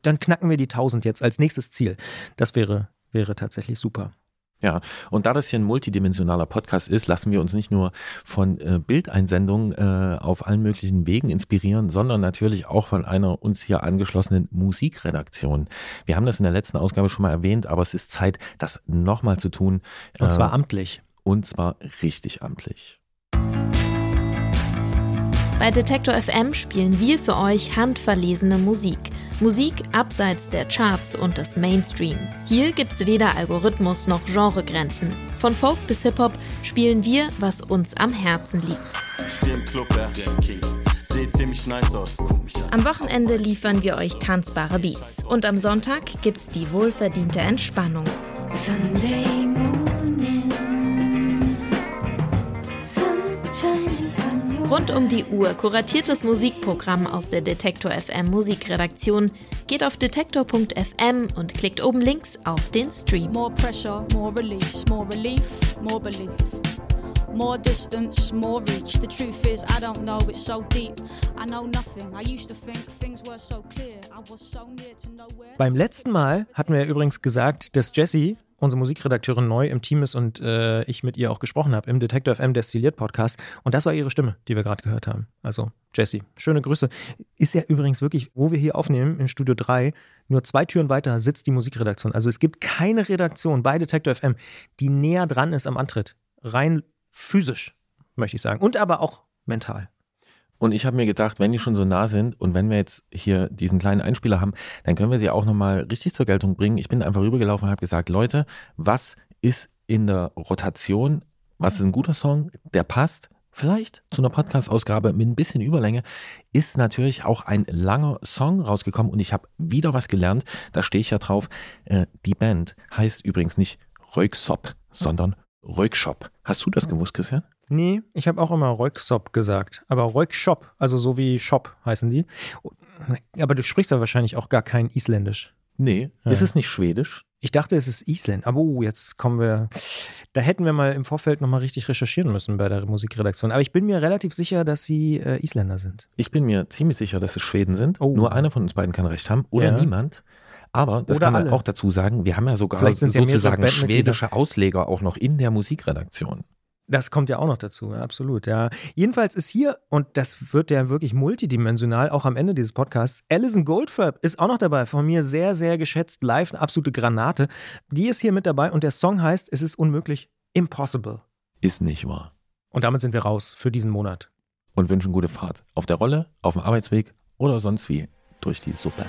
Dann knacken wir die 1000 jetzt als nächstes Ziel. Das wäre, wäre tatsächlich super. Ja, und da das hier ein multidimensionaler Podcast ist, lassen wir uns nicht nur von äh, Bildeinsendungen äh, auf allen möglichen Wegen inspirieren, sondern natürlich auch von einer uns hier angeschlossenen Musikredaktion. Wir haben das in der letzten Ausgabe schon mal erwähnt, aber es ist Zeit, das nochmal zu tun. Und Äh, zwar amtlich. und zwar richtig amtlich. Bei Detektor FM spielen wir für euch handverlesene Musik. Musik abseits der Charts und des Mainstream. Hier gibt's weder Algorithmus noch Genregrenzen. Von Folk bis Hip-Hop spielen wir, was uns am Herzen liegt. Nice aus, guck mich an. Am Wochenende liefern wir euch tanzbare Beats. Und am Sonntag gibt's die wohlverdiente Entspannung. Sunday Rund um die Uhr kuratiertes Musikprogramm aus der Detektor FM Musikredaktion. Geht auf detektor.fm und klickt oben links auf den Stream. More pressure, more release, more relief, more belief. More distance, more reach. The truth is, I don't know, it's so deep. I know nothing. I used to think things were so clear. I was so near to nowhere. Beim letzten Mal hatten wir übrigens gesagt, dass Jesse unsere Musikredakteurin neu im Team ist und äh, ich mit ihr auch gesprochen habe im Detector FM Destilliert Podcast. Und das war ihre Stimme, die wir gerade gehört haben. Also Jessie, schöne Grüße. Ist ja übrigens wirklich, wo wir hier aufnehmen, in Studio 3, nur zwei Türen weiter sitzt die Musikredaktion. Also es gibt keine Redaktion bei Detector FM, die näher dran ist am Antritt. Rein physisch, möchte ich sagen. Und aber auch mental. Und ich habe mir gedacht, wenn die schon so nah sind und wenn wir jetzt hier diesen kleinen Einspieler haben, dann können wir sie auch nochmal richtig zur Geltung bringen. Ich bin einfach rübergelaufen und habe gesagt, Leute, was ist in der Rotation? Was ist ein guter Song, der passt? Vielleicht zu einer Podcast-Ausgabe mit ein bisschen Überlänge ist natürlich auch ein langer Song rausgekommen und ich habe wieder was gelernt. Da stehe ich ja drauf. Äh, die Band heißt übrigens nicht Röksop, sondern Rökshop. Hast du das gewusst, Christian? Nee, ich habe auch immer Röksop gesagt. Aber Rökshop, also so wie Shop heißen die. Aber du sprichst ja wahrscheinlich auch gar kein Isländisch. Nee, ja. ist es nicht Schwedisch? Ich dachte, es ist Island. Aber oh, jetzt kommen wir. Da hätten wir mal im Vorfeld nochmal richtig recherchieren müssen bei der Musikredaktion. Aber ich bin mir relativ sicher, dass sie äh, Isländer sind. Ich bin mir ziemlich sicher, dass es Schweden sind. Oh. Nur einer von uns beiden kann recht haben oder ja. niemand. Aber das Oder kann man alle. auch dazu sagen, wir haben ja sogar sozusagen schwedische Ausleger auch noch in der Musikredaktion. Das kommt ja auch noch dazu, absolut, ja. Jedenfalls ist hier, und das wird ja wirklich multidimensional, auch am Ende dieses Podcasts, Alison Goldfarb ist auch noch dabei, von mir sehr, sehr geschätzt, live, eine absolute Granate. Die ist hier mit dabei und der Song heißt, es ist unmöglich, impossible. Ist nicht wahr. Und damit sind wir raus für diesen Monat. Und wünschen gute Fahrt. Auf der Rolle, auf dem Arbeitsweg oder sonst wie durch die Suppe.